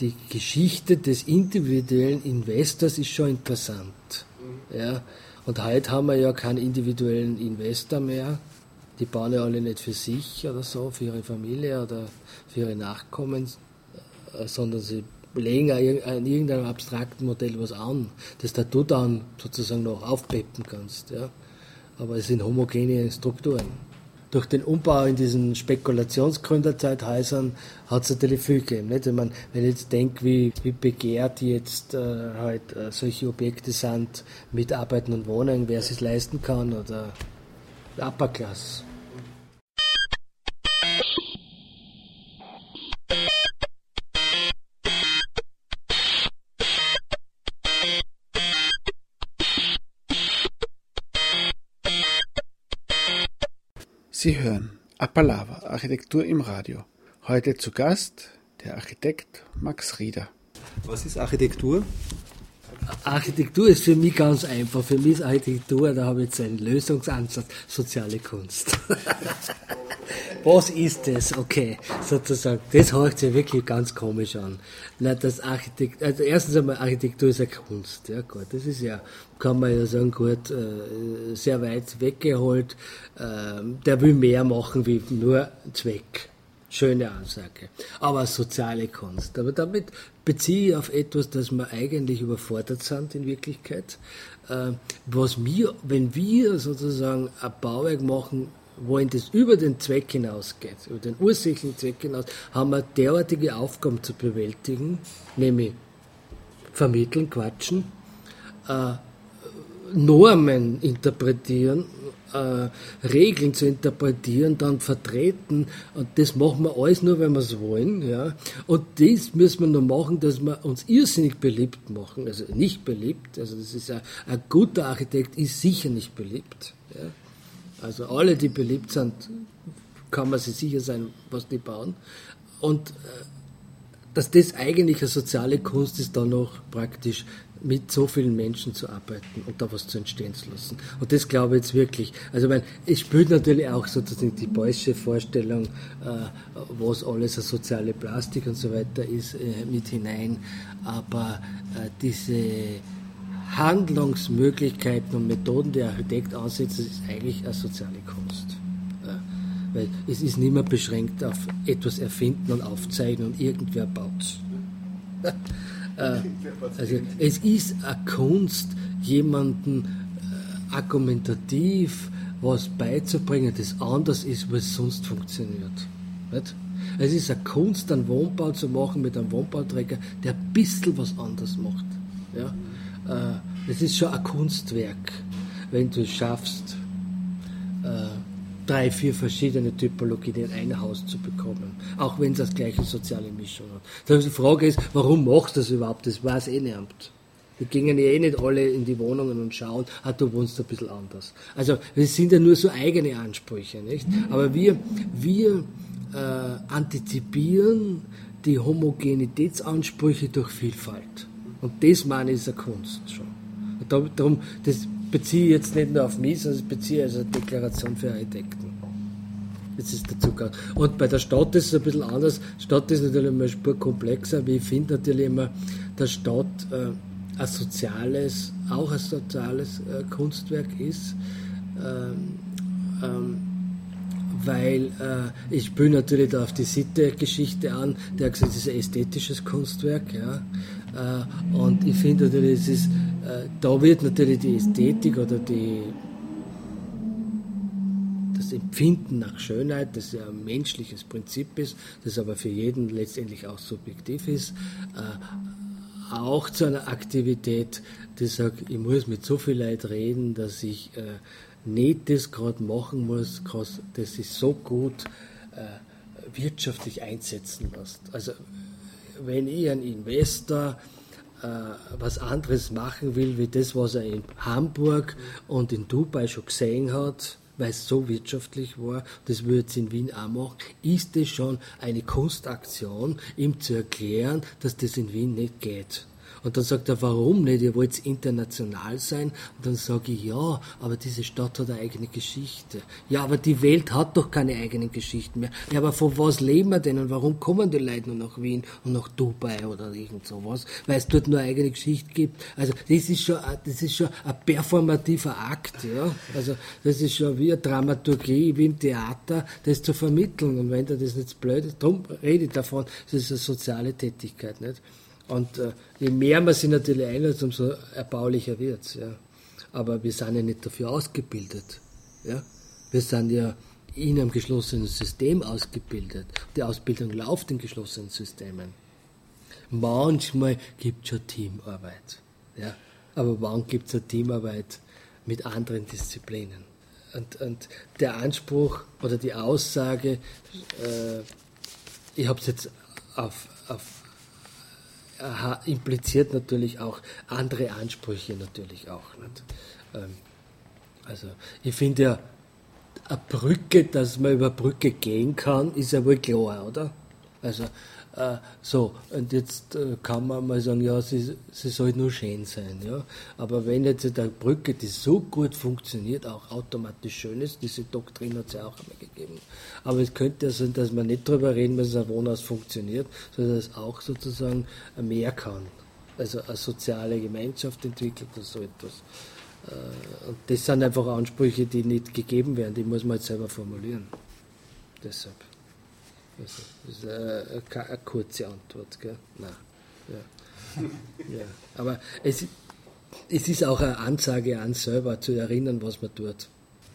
die Geschichte des individuellen Investors ist schon interessant. Ja? Und heute haben wir ja keinen individuellen Investor mehr. Die bauen ja alle nicht für sich oder so, für ihre Familie oder für ihre Nachkommen, äh, sondern sie legen an irgendeinem abstrakten Modell was an, das da du dann sozusagen noch aufpeppen kannst. Ja. Aber es sind homogene Strukturen. Durch den Umbau in diesen Spekulationsgründerzeithäusern hat es natürlich viel gegeben. Nicht? Wenn, man, wenn ich jetzt denke, wie, wie begehrt jetzt äh, halt, äh, solche Objekte sind mit Arbeiten und Wohnen, wer es sich leisten kann oder Upper Class. Sie hören Appalava, Architektur im Radio. Heute zu Gast der Architekt Max Rieder. Was ist Architektur? Architektur ist für mich ganz einfach. Für mich ist Architektur, da habe ich jetzt einen Lösungsansatz, soziale Kunst. Was ist das? Okay, sozusagen. Das hört sich wirklich ganz komisch an. Na, das Architekt, also erstens einmal Architektur ist eine Kunst. Ja, gut, das ist ja, kann man ja sagen, gut, äh, sehr weit weggeholt. Ähm, der will mehr machen wie nur Zweck. Schöne Ansage. Aber soziale Kunst. Aber damit beziehe ich auf etwas, das wir eigentlich überfordert sind in Wirklichkeit. Äh, was wir, wenn wir sozusagen ein Bauwerk machen, wohin das über den Zweck hinausgeht, über den ursächlichen Zweck hinaus, haben wir derartige Aufgaben zu bewältigen, nämlich vermitteln, quatschen, äh, Normen interpretieren äh, Regeln zu interpretieren, dann vertreten. Und das machen wir alles nur, wenn wir es wollen. Ja. Und das müssen wir nur machen, dass wir uns irrsinnig beliebt machen. Also nicht beliebt. Also das ist ein, ein guter Architekt ist sicher nicht beliebt. Ja. Also alle, die beliebt sind, kann man sich sicher sein, was die bauen. Und äh, dass das eigentlich eine soziale Kunst ist, dann noch praktisch mit so vielen Menschen zu arbeiten und da was zu entstehen zu lassen. Und das glaube ich jetzt wirklich. Also, ich es spielt natürlich auch sozusagen die Beusche Vorstellung, äh, was alles eine soziale Plastik und so weiter ist, äh, mit hinein. Aber äh, diese Handlungsmöglichkeiten und Methoden, die der Architekt ansetzt, ist eigentlich eine soziale Kunst. Weil es ist nicht mehr beschränkt auf etwas erfinden und aufzeigen und irgendwer baut es. Äh, also es ist eine Kunst, jemanden äh, argumentativ was beizubringen, das anders ist, es sonst funktioniert. Nicht? Es ist eine Kunst, einen Wohnbau zu machen mit einem Wohnbauträger, der ein bisschen was anders macht. Ja? Äh, es ist schon ein Kunstwerk, wenn du es schaffst, drei, vier verschiedene Typologien in ein Haus zu bekommen, auch wenn es das gleiche soziale Mischung hat. Die Frage ist, warum machst du das überhaupt? Das weiß eh niemand. Die gingen ja eh nicht alle in die Wohnungen und schauen, ah, du wohnst ein bisschen anders. Also, das sind ja nur so eigene Ansprüche, nicht? Aber wir, wir äh, antizipieren die Homogenitätsansprüche durch Vielfalt. Und das meine ich ist eine Kunst schon. Und darum, das beziehe ich jetzt nicht nur auf mich, sondern das beziehe als eine Deklaration für Architekten. Das ist der Zugang. Und bei der Stadt ist es ein bisschen anders. Stadt ist natürlich immer spur komplexer, wie ich finde natürlich immer, der Stadt äh, ein soziales, auch ein soziales äh, Kunstwerk ist. Ähm, ähm, weil äh, ich bin natürlich da auf die Sitte-Geschichte an, der hat gesagt, es ist ein ästhetisches Kunstwerk, ja. Äh, und ich finde natürlich, es ist, äh, da wird natürlich die Ästhetik oder die, das Empfinden nach Schönheit, das ja ein menschliches Prinzip ist, das aber für jeden letztendlich auch subjektiv ist, äh, auch zu einer Aktivität, die sagt, ich muss mit so viel Leid reden, dass ich nicht das gerade machen muss, das sich so gut wirtschaftlich einsetzen lässt. Also wenn ich ein Investor äh, was anderes machen will, wie das, was er in Hamburg und in Dubai schon gesehen hat, weil es so wirtschaftlich war, das würde jetzt in Wien auch machen, ist das schon eine Kunstaktion, ihm zu erklären, dass das in Wien nicht geht. Und dann sagt er, warum nicht? Ihr wollt international sein? Und dann sage ich, ja, aber diese Stadt hat eine eigene Geschichte. Ja, aber die Welt hat doch keine eigenen Geschichten mehr. Ja, aber von was leben wir denn und warum kommen die Leute nur nach Wien und nach Dubai oder irgend sowas? Weil es dort nur eine eigene Geschichte gibt. Also das ist schon, das ist schon ein performativer Akt, ja. Also das ist schon wie eine Dramaturgie, wie im Theater, das zu vermitteln. Und wenn da das nicht blöd ist, darum rede ich davon, das ist eine soziale Tätigkeit, nicht? Und äh, je mehr man sich natürlich einlässt, umso erbaulicher wird es. Ja. Aber wir sind ja nicht dafür ausgebildet. Ja. Wir sind ja in einem geschlossenen System ausgebildet. Die Ausbildung läuft in geschlossenen Systemen. Manchmal gibt es schon Teamarbeit. Ja. Aber wann gibt es eine Teamarbeit mit anderen Disziplinen? Und, und der Anspruch oder die Aussage, äh, ich habe es jetzt auf, auf impliziert natürlich auch andere Ansprüche natürlich auch. Ähm, also ich finde ja, eine Brücke, dass man über Brücke gehen kann, ist ja wohl klar, oder? Also so, und jetzt äh, kann man mal sagen, ja, sie, sie soll nur schön sein. Ja? Aber wenn jetzt eine Brücke, die so gut funktioniert, auch automatisch schön ist, diese Doktrin hat es ja auch einmal gegeben. Aber es könnte ja sein, dass man nicht darüber reden, dass ein Wohnhaus funktioniert, sondern dass es auch sozusagen mehr kann. Also eine soziale Gemeinschaft entwickelt oder so etwas. Äh, und das sind einfach Ansprüche, die nicht gegeben werden, die muss man jetzt selber formulieren. Deshalb. Also, das ist eine, eine kurze Antwort, gell? Nein. Ja. ja. Aber es, es ist auch eine Ansage an selber, zu erinnern, was man tut.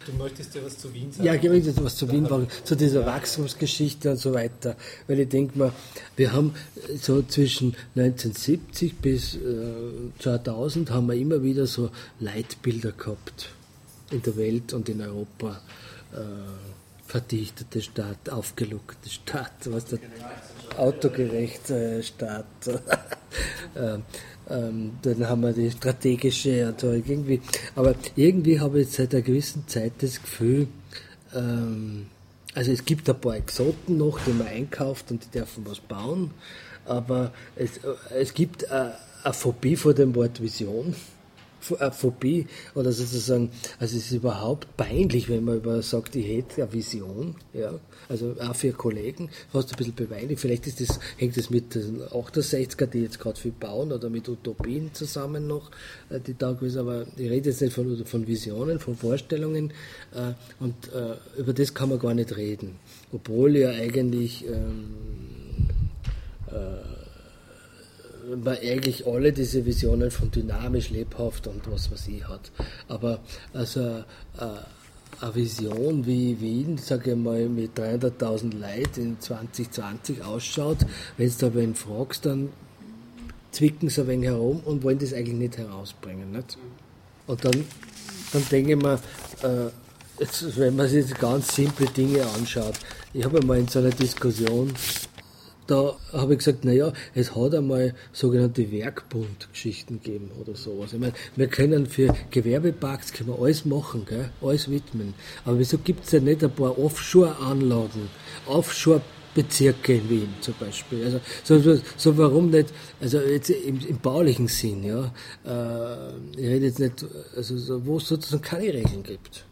Du möchtest ja was zu Wien sagen? Ja, ich möchte was zu Wien sagen, zu dieser Wachstumsgeschichte und so weiter. Weil ich denke mal, wir haben so zwischen 1970 bis äh, 2000 haben wir immer wieder so Leitbilder gehabt in der Welt und in Europa äh, verdichtete Stadt, aufgelockerte Stadt, was der autogerechte Stadt. ähm, ähm, dann haben wir die strategische, also irgendwie, aber irgendwie habe ich seit einer gewissen Zeit das Gefühl, ähm, also es gibt ein paar Exoten noch, die man einkauft und die dürfen was bauen, aber es, es gibt eine, eine Phobie vor dem Wort Vision. Eine Phobie oder sozusagen, also es ist überhaupt peinlich, wenn man über sagt, ich hätte eine Vision, ja, also auch für Kollegen, fast ein bisschen beweilig, vielleicht ist das, hängt das mit den 68er, die jetzt gerade viel bauen oder mit Utopien zusammen noch, äh, die da gewesen, aber ich rede jetzt nicht von, von Visionen, von Vorstellungen äh, und äh, über das kann man gar nicht reden, obwohl ja eigentlich ähm, man eigentlich alle diese Visionen von dynamisch, lebhaft und was weiß ich hat. Aber also äh, eine Vision wie Wien, sage ich mal, mit 300.000 Leuten in 2020 ausschaut, wenn du da wen fragst, dann zwicken sie ein wenig herum und wollen das eigentlich nicht herausbringen. Nicht? Und dann, dann denke ich mir, äh, jetzt, wenn man sich ganz simple Dinge anschaut, ich habe mal in so einer Diskussion da habe ich gesagt, naja, es hat einmal sogenannte Werkbundgeschichten gegeben oder sowas. Ich meine, wir können für Gewerbeparks können wir alles machen, gell? alles widmen. Aber wieso gibt es ja nicht ein paar Offshore-Anlagen, Offshore-Bezirke in Wien zum Beispiel? Also, so, so warum nicht, also jetzt im, im baulichen Sinn, ja, äh, ich rede jetzt nicht, also so, wo es sozusagen keine Regeln gibt.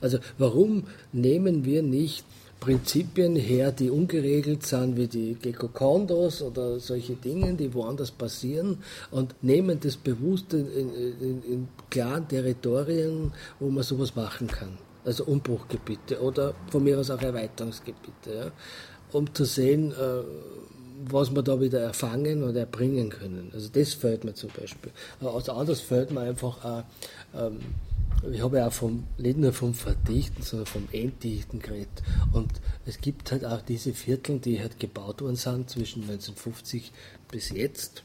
Also warum nehmen wir nicht Prinzipien her, die ungeregelt sind, wie die Gecko-Kondos oder solche Dinge, die woanders passieren und nehmen das bewusst in, in, in klaren Territorien, wo man sowas machen kann. Also Umbruchgebiete oder von mir aus auch Erweiterungsgebiete, ja, um zu sehen, äh, was wir da wieder erfangen oder erbringen können. Also das fällt mir zum Beispiel. Aus anders fällt mir einfach auch, ähm, ich habe ja auch vom, nicht nur vom Verdichten, sondern vom Entdichten geredet. Und es gibt halt auch diese Viertel, die halt gebaut worden sind zwischen 1950 bis jetzt.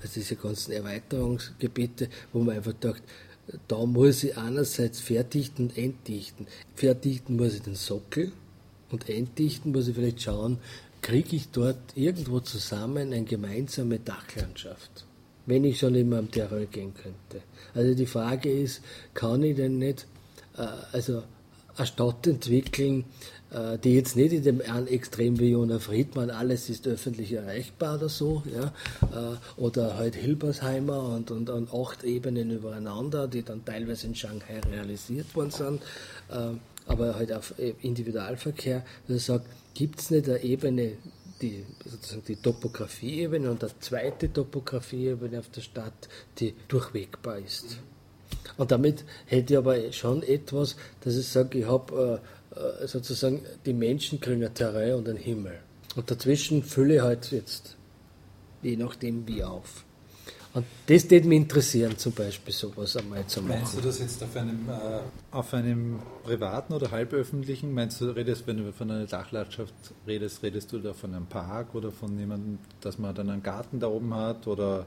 Also diese ganzen Erweiterungsgebiete, wo man einfach sagt, da muss ich einerseits verdichten und entdichten. Verdichten muss ich den Sockel und entdichten muss ich vielleicht schauen, kriege ich dort irgendwo zusammen eine gemeinsame Dachlandschaft wenn ich schon immer am Terror gehen könnte. Also die Frage ist, kann ich denn nicht äh, also eine Stadt entwickeln, äh, die jetzt nicht in dem einen Extrem wie Jona Friedmann, alles ist öffentlich erreichbar oder so, ja, äh, oder halt Hilbersheimer und, und, und acht Ebenen übereinander, die dann teilweise in Shanghai realisiert worden sind, äh, aber halt auf Individualverkehr, dass ich sage, gibt es nicht eine Ebene, die, sozusagen die Topografieebene und eine zweite Topografieebene auf der Stadt, die durchwegbar ist. Und damit hätte ich aber schon etwas, dass ich sage, ich habe äh, äh, sozusagen die Menschen kriegen ein Terrain und einen Himmel. Und dazwischen fülle ich halt jetzt, je nachdem wie auf. Und das würde mich interessieren, zum Beispiel sowas einmal zu machen. Meinst du das jetzt auf einem, äh, auf einem privaten oder halböffentlichen? Meinst du, redest, wenn du von einer Dachlandschaft redest, redest du da von einem Park oder von jemandem, dass man dann einen Garten da oben hat? Oder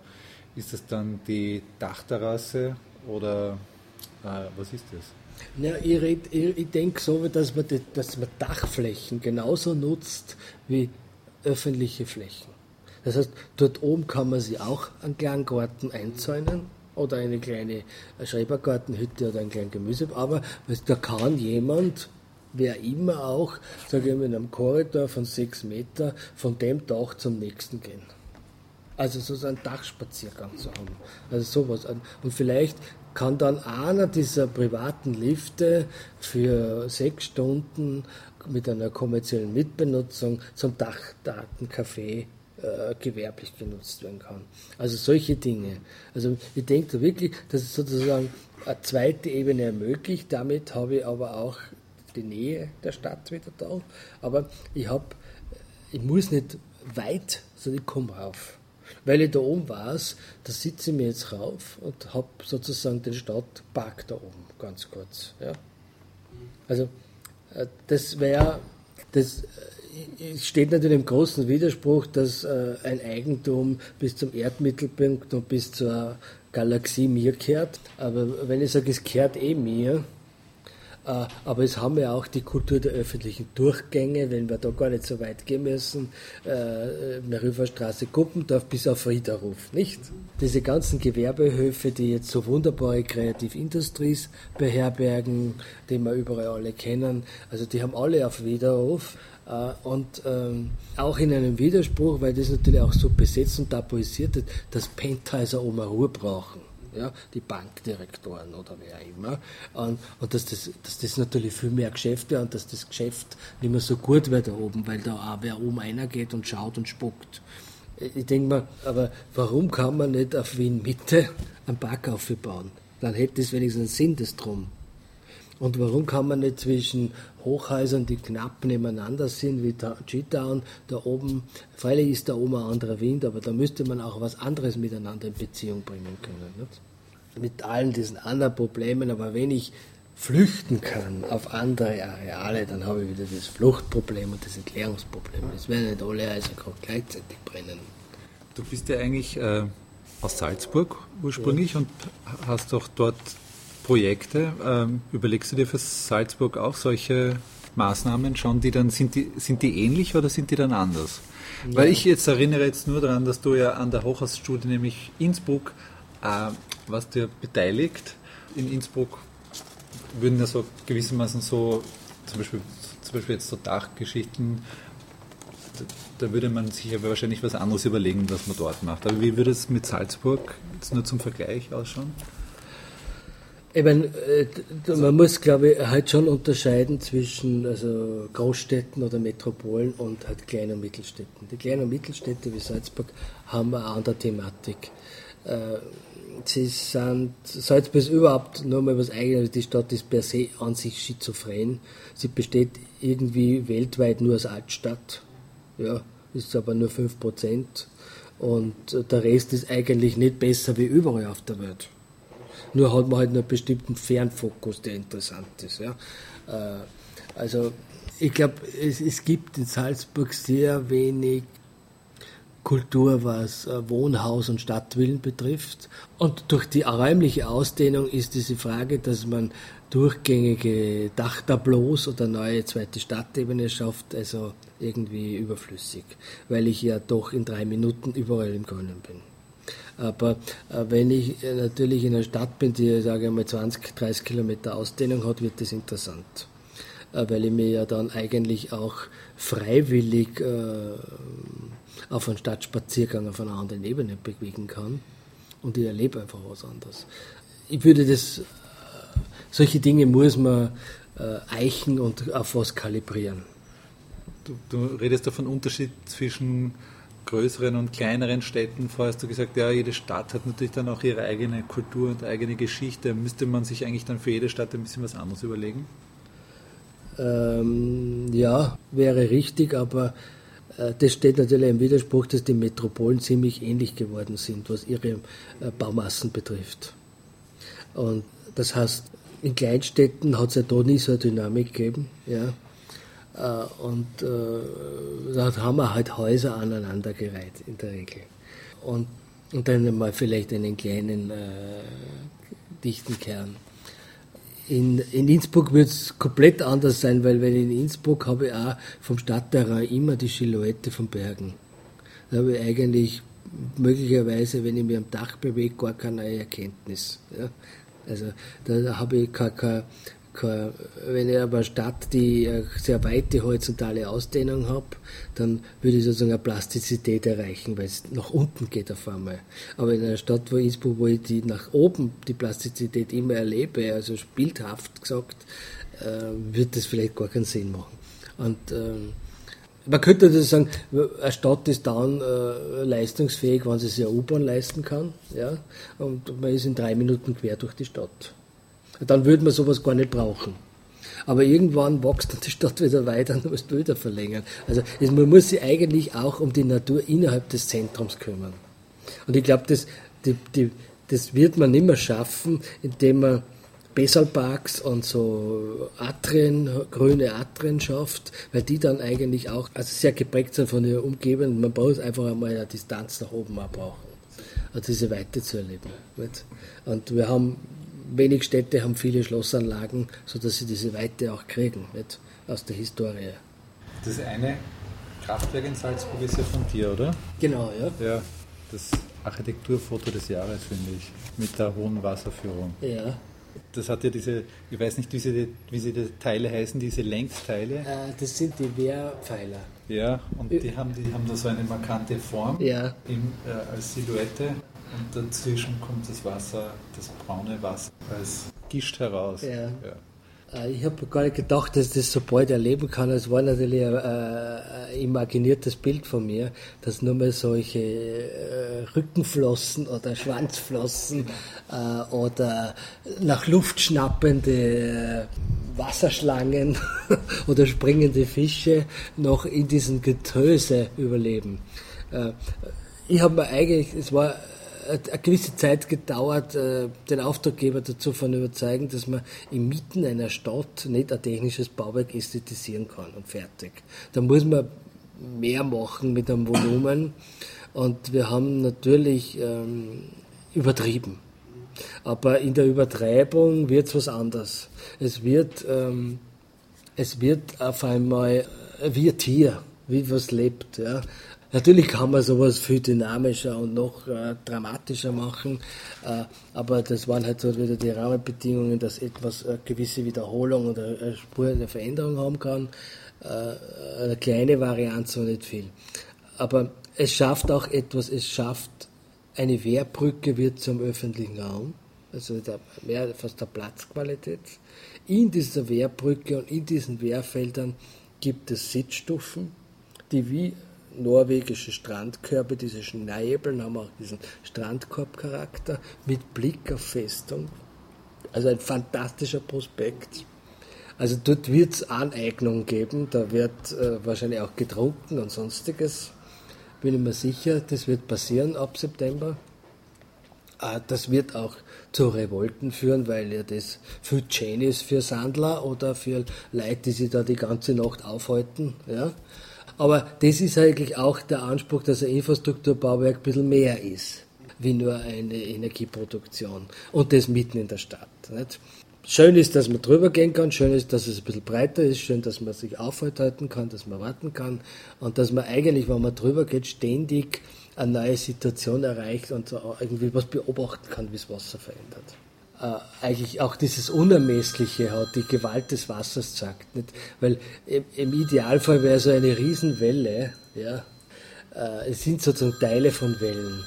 ist das dann die Dachterrasse oder äh, was ist das? Ja, ich, ich, ich denke so, dass man, die, dass man Dachflächen genauso nutzt wie öffentliche Flächen. Das heißt, dort oben kann man sich auch einen kleinen Garten einzäunen oder eine kleine Schrebergartenhütte oder einen kleinen Gemüse, aber da kann jemand, wer immer auch, sage ich mal, in einem Korridor von sechs Meter von dem Dach zum nächsten gehen. Also so einen Dachspaziergang zu haben. Also sowas. Und vielleicht kann dann einer dieser privaten Lifte für sechs Stunden mit einer kommerziellen Mitbenutzung zum Dachdatencafé äh, gewerblich genutzt werden kann. Also solche Dinge. Also ich denke da wirklich, dass es sozusagen eine zweite Ebene ermöglicht. Damit habe ich aber auch die Nähe der Stadt wieder da. Aber ich habe, ich muss nicht weit, sondern ich komme rauf. Weil ich da oben weiß, da sitze ich mir jetzt rauf und habe sozusagen den Stadtpark da oben, ganz kurz. Ja. Also äh, das wäre, das es steht natürlich im großen Widerspruch, dass äh, ein Eigentum bis zum Erdmittelpunkt und bis zur Galaxie mir gehört. Aber wenn ich sage, es gehört eh mir, äh, aber es haben ja auch die Kultur der öffentlichen Durchgänge, wenn wir da gar nicht so weit gehen müssen, äh, Merüferstraße, Guppendorf bis auf Friederhof, nicht? Diese ganzen Gewerbehöfe, die jetzt so wunderbare Kreativindustries beherbergen, die wir überall alle kennen, also die haben alle auf Wiederhof äh, und ähm, auch in einem Widerspruch, weil das natürlich auch so besetzt und tabuisiert ist, dass Penthäuser um Ruhe brauchen ja, die Bankdirektoren oder wer immer. Und, und dass, das, dass das natürlich viel mehr Geschäfte und dass das Geschäft nicht mehr so gut wird da oben, weil da auch wer oben einer geht und schaut und spuckt. Ich denke mal, aber warum kann man nicht auf Wien Mitte einen Park aufbauen? Dann hätte es wenigstens einen Sinn, das drum. Und warum kann man nicht zwischen Hochhäusern, die knapp nebeneinander sind, wie G-Town, da oben, freilich ist da oben ein anderer Wind, aber da müsste man auch was anderes miteinander in Beziehung bringen können. Nicht? Mit allen diesen anderen Problemen, aber wenn ich flüchten kann auf andere Areale, dann habe ich wieder das Fluchtproblem und das Entleerungsproblem. Es werden nicht alle Häuser gleichzeitig brennen. Du bist ja eigentlich äh, aus Salzburg ursprünglich ja. und hast doch dort Projekte. Ähm, überlegst du dir für Salzburg auch solche Maßnahmen schon, die dann, sind die, sind die ähnlich oder sind die dann anders? Ja. Weil ich jetzt erinnere jetzt nur daran, dass du ja an der Hochhausstudie, nämlich Innsbruck, äh, warst du ja beteiligt. In Innsbruck würden ja so gewissermaßen so, zum Beispiel, zum Beispiel jetzt so Dachgeschichten, da würde man sich aber wahrscheinlich was anderes überlegen, was man dort macht. Aber wie würde es mit Salzburg jetzt nur zum Vergleich ausschauen? Ich meine, äh, man muss, glaube ich, halt schon unterscheiden zwischen also Großstädten oder Metropolen und halt kleinen und Mittelstädten. Die kleinen und Mittelstädte wie Salzburg haben eine andere Thematik. Äh, sie sind, Salzburg ist überhaupt nur mal was eigenes. Die Stadt ist per se an sich schizophren. Sie besteht irgendwie weltweit nur als Altstadt. Ja, ist aber nur 5%. Und der Rest ist eigentlich nicht besser wie überall auf der Welt. Nur hat man halt einen bestimmten Fernfokus, der interessant ist. Ja. Äh, also ich glaube, es, es gibt in Salzburg sehr wenig Kultur, was äh, Wohnhaus und Stadtwillen betrifft. Und durch die räumliche Ausdehnung ist diese Frage, dass man durchgängige Dachtableaus oder neue zweite Stadtebene schafft, also irgendwie überflüssig, weil ich ja doch in drei Minuten überall im Grünen bin. Aber äh, wenn ich äh, natürlich in einer Stadt bin, die, sage ich mal, 20, 30 Kilometer Ausdehnung hat, wird das interessant. Äh, weil ich mir ja dann eigentlich auch freiwillig auf einen Stadtspaziergang auf einer anderen Ebene bewegen kann. Und ich erlebe einfach was anderes. Ich würde das, solche Dinge muss man eichen und auf was kalibrieren. Du, du redest davon Unterschied zwischen größeren und kleineren Städten. Vorher hast du gesagt, ja, jede Stadt hat natürlich dann auch ihre eigene Kultur und eigene Geschichte. Müsste man sich eigentlich dann für jede Stadt ein bisschen was anderes überlegen? Ähm, ja, wäre richtig, aber äh, das steht natürlich im Widerspruch, dass die Metropolen ziemlich ähnlich geworden sind, was ihre äh, Baumassen betrifft. Und das heißt, in Kleinstädten hat es ja da nie so eine Dynamik gegeben. Ja. Äh, und äh, da haben wir halt Häuser aneinandergereiht in der Regel. Und, und dann mal vielleicht einen kleinen äh, dichten Kern. In, in Innsbruck wird es komplett anders sein, weil wenn in Innsbruck habe ich auch vom Stadtterrain immer die Silhouette von Bergen. Da habe ich eigentlich möglicherweise, wenn ich mich am Dach bewege, gar keine Erkenntnis. Ja? Also da habe ich keine, keine, wenn ich aber eine Stadt, die eine sehr weite horizontale Ausdehnung habe, dann würde ich sozusagen eine Plastizität erreichen, weil es nach unten geht auf einmal. Aber in einer Stadt wie Innsbruck, wo ich die nach oben die Plastizität immer erlebe, also bildhaft gesagt, äh, wird das vielleicht gar keinen Sinn machen. Und ähm, man könnte das sagen, eine Stadt ist dann äh, leistungsfähig, wenn sie sich eine U-Bahn leisten kann, ja, und man ist in drei Minuten quer durch die Stadt. Dann würde man sowas gar nicht brauchen. Aber irgendwann wächst dann die Stadt wieder weiter und du musst wieder verlängern. Also man muss sich eigentlich auch um die Natur innerhalb des Zentrums kümmern. Und ich glaube, das, die, die, das wird man nicht mehr schaffen, indem man Besalparks und so Atrien, grüne Atrien schafft, weil die dann eigentlich auch also sehr geprägt sind von ihrer Umgebung. Man braucht einfach einmal eine Distanz nach oben auch brauchen. diese Weite zu erleben. Und wir haben, wenig Städte haben viele Schlossanlagen, sodass sie diese Weite auch kriegen, nicht? aus der Historie. Das eine Kraftwerk in Salzburg ist ja von dir, oder? Genau, ja. Ja, das Architekturfoto des Jahres, finde ich, mit der hohen Wasserführung. Ja. Das hat ja diese, ich weiß nicht, wie sie, wie sie die Teile heißen, diese Längsteile. Äh, das sind die Wehrpfeiler. Ja, und die haben, die haben da so eine markante Form Ja. im, äh, als Silhouette und dazwischen kommt das Wasser, das braune Wasser, als gischt heraus. Ja. Äh, Ich habe gar nicht gedacht, dass ich das so bald erleben kann. Es war natürlich ein, äh, ein imaginiertes Bild von mir, dass nur mal solche äh, Rückenflossen oder Schwanzflossen äh, oder nach Luft schnappende äh, Wasserschlangen oder springende Fische noch in diesem Getöse überleben. Ich habe mir eigentlich, es war eine gewisse Zeit gedauert, äh, den Auftraggeber dazu von überzeugen, dass man inmitten einer Stadt nicht ein technisches Bauwerk ästhetisieren kann und fertig. Da muss man mehr machen mit einem Volumen und wir haben natürlich ähm, übertrieben. Aber in der Übertreibung wird es was anderes. Es wird, ähm, es wird auf einmal wie ein Tier, wie was lebt. Ja. Natürlich kann man sowas viel dynamischer und noch äh, dramatischer machen, äh, aber das waren halt so wieder die Rahmenbedingungen, dass etwas eine gewisse Wiederholung oder eine Spur der Veränderung haben kann. Äh, eine kleine Variante, so nicht viel. Aber es schafft auch etwas, es schafft eine Wehrbrücke wird zum öffentlichen Raum, also der, mehr fast der Platzqualität. In dieser Wehrbrücke und in diesen Wehrfeldern gibt es Sitzstufen, die wie norwegische Strandkörbe, diese Schneibeln haben auch diesen Strandkorbcharakter mit Blick auf Festung. Also ein fantastischer Prospekt. Also dort wird es Aneignung geben, da wird äh, wahrscheinlich auch getrunken und sonstiges. Bin ich mir sicher, das wird passieren ab September. Äh, das wird auch zu Revolten führen, weil ja das viel Chain ist für Sandler oder für Leute, die sich da die ganze Nacht aufhalten. Ja. Aber das ist eigentlich auch der Anspruch, dass ein Infrastrukturbauwerk ein bisschen mehr ist, wie nur eine Energieproduktion. Und das mitten in der Stadt. Nicht? Schön ist, dass man drüber gehen kann, schön ist, dass es ein bisschen breiter ist, schön, dass man sich aufhalten kann, dass man warten kann und dass man eigentlich, wenn man drüber geht, ständig eine neue Situation erreicht und irgendwie was beobachten kann, wie das Wasser verändert. Äh, eigentlich auch dieses Unermessliche hat, die Gewalt des Wassers zeigt. Nicht? Weil im, Idealfall wäre so eine Riesenwelle, ja, äh, es sind sozusagen Teile von Wellen.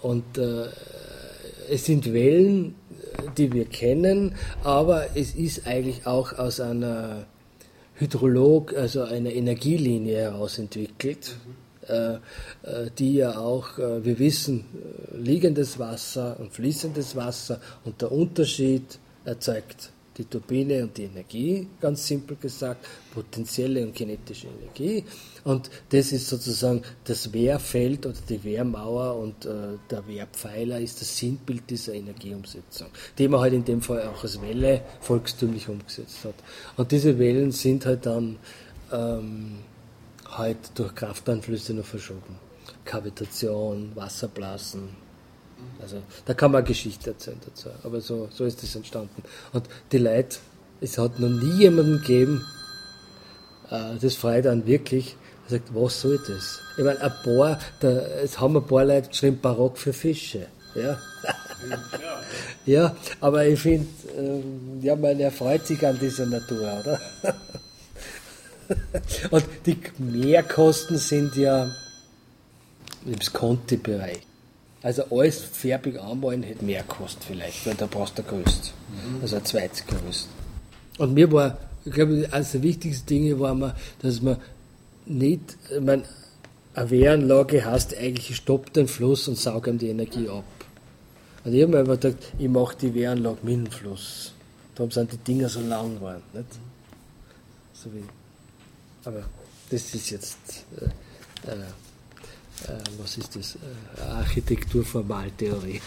Und äh, es sind Wellen, die wir kennen, aber es ist eigentlich auch aus einer Hydrolog, also einer Energielinie heraus entwickelt, äh, die ja auch, äh, wir wissen, äh, liegendes Wasser und fließendes Wasser und der Unterschied erzeugt die Turbine und die Energie, ganz simpel gesagt, potenzielle und kinetische Energie. Und das ist sozusagen das Wehrfeld oder die Wehrmauer und äh, der Wehrpfeiler ist das Sinnbild dieser Energieumsetzung, die man halt in dem Fall auch als Welle volkstümlich umgesetzt hat. Und diese Wellen sind halt dann ähm, halt durch Kraftanflüsse noch verschoben. Kavitation, Wasserblasen, also da kann man Geschichte erzählen dazu. Aber so, so ist das entstanden. Und die Leute, es hat noch nie jemanden gegeben, äh, das freut dann wirklich, der sagt, was soll das? Ich meine, ein paar, da, es haben ein paar Leute geschrieben, Barock für Fische. Ja, ja aber ich finde, ähm, ja, man erfreut sich an dieser Natur, oder? Und die Mehrkosten sind ja im Sconti-Bereich. Also alles färbig anmalen hätte mehr gekostet vielleicht, weil da brauchst du ein Gerüst. Also ein zweites Gerüst. Und mir war, ich glaube, eines der wichtigsten Dinge war mir, dass man nicht, ich meine, eine Wehranlage heißt eigentlich, ich stopp den Fluss und sauge ihm die Energie ab. Und ich habe mir einfach gedacht, ich mache die Wehranlage mit dem Fluss. Darum sind die Dinger so lang geworden. Nicht? So wie, aber das ist jetzt äh, äh, äh, was ist das? Äh, Architekturformaltheorie.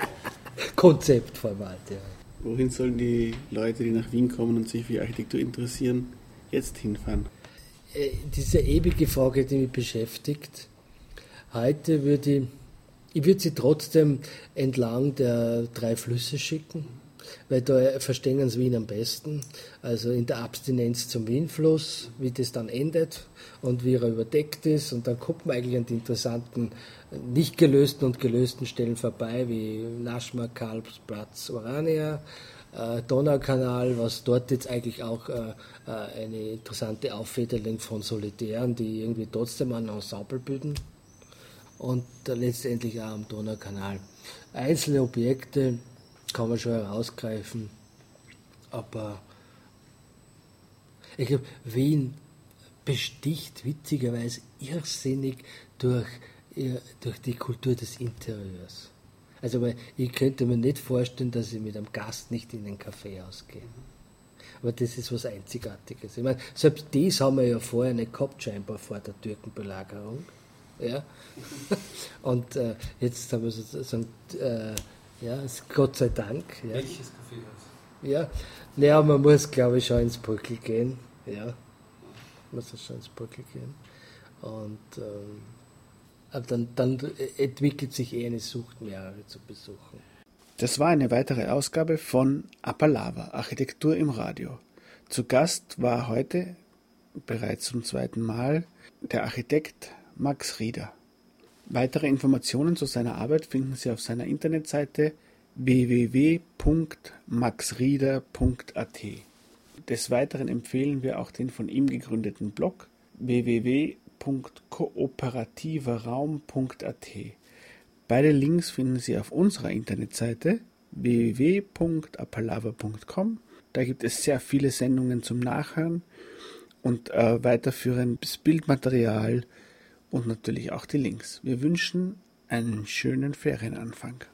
Konzeptformaltheorie. Wohin sollen die Leute, die nach Wien kommen und sich für Architektur interessieren, jetzt hinfahren? Äh, diese ewige Frage, die mich beschäftigt. Heute würde ich Ich würde sie trotzdem entlang der drei Flüsse schicken, weil da verstehen sie Wien am besten. Also in der Abstinenz zum Wienfluss, wie das dann endet und wie er überdeckt ist. Und dann kommt man eigentlich an die interessanten, nicht gelösten und gelösten Stellen vorbei, wie Naschma, Karlsplatz, Orania. Äh, Donaukanal, was dort jetzt eigentlich auch äh, äh, eine interessante Auffederung von Solitären, die irgendwie trotzdem ein Ensemble bilden und letztendlich auch am Donaukanal. Einzelne Objekte kann man schon herausgreifen, aber ich glaube, Wien besticht witzigerweise irrsinnig durch, durch die Kultur des Interieurs. Also ich könnte mir nicht vorstellen, dass ich mit einem Gast nicht in einen Café ausgehe. Aber das ist was Einzigartiges. Ich meine, selbst das haben wir ja vorher nicht gehabt, scheinbar vor der Türkenbelagerung. Ja? Und äh, jetzt haben wir sozusagen, äh, ja, Gott sei Dank. Ja. Welches Kaffeehaus? Ja, naja, man muss, glaube ich, schon ins Brückel gehen. Ja, man muss schon ins Brückel gehen. Und ähm, dann, dann entwickelt sich eh eine Sucht, mehrere zu besuchen. Das war eine weitere Ausgabe von Appalava, Architektur im Radio. Zu Gast war heute bereits zum zweiten Mal der Architekt Max Rieder. Weitere Informationen zu seiner Arbeit finden Sie auf seiner Internetseite www.maxrieder.at. Des Weiteren empfehlen wir auch den von ihm gegründeten Blog www.kooperativeraum.at. Beide Links finden Sie auf unserer Internetseite www.apalava.com. Da gibt es sehr viele Sendungen zum Nachhören und äh, weiterführendes Bildmaterial und natürlich auch die Links. Wir wünschen einen schönen Ferienanfang.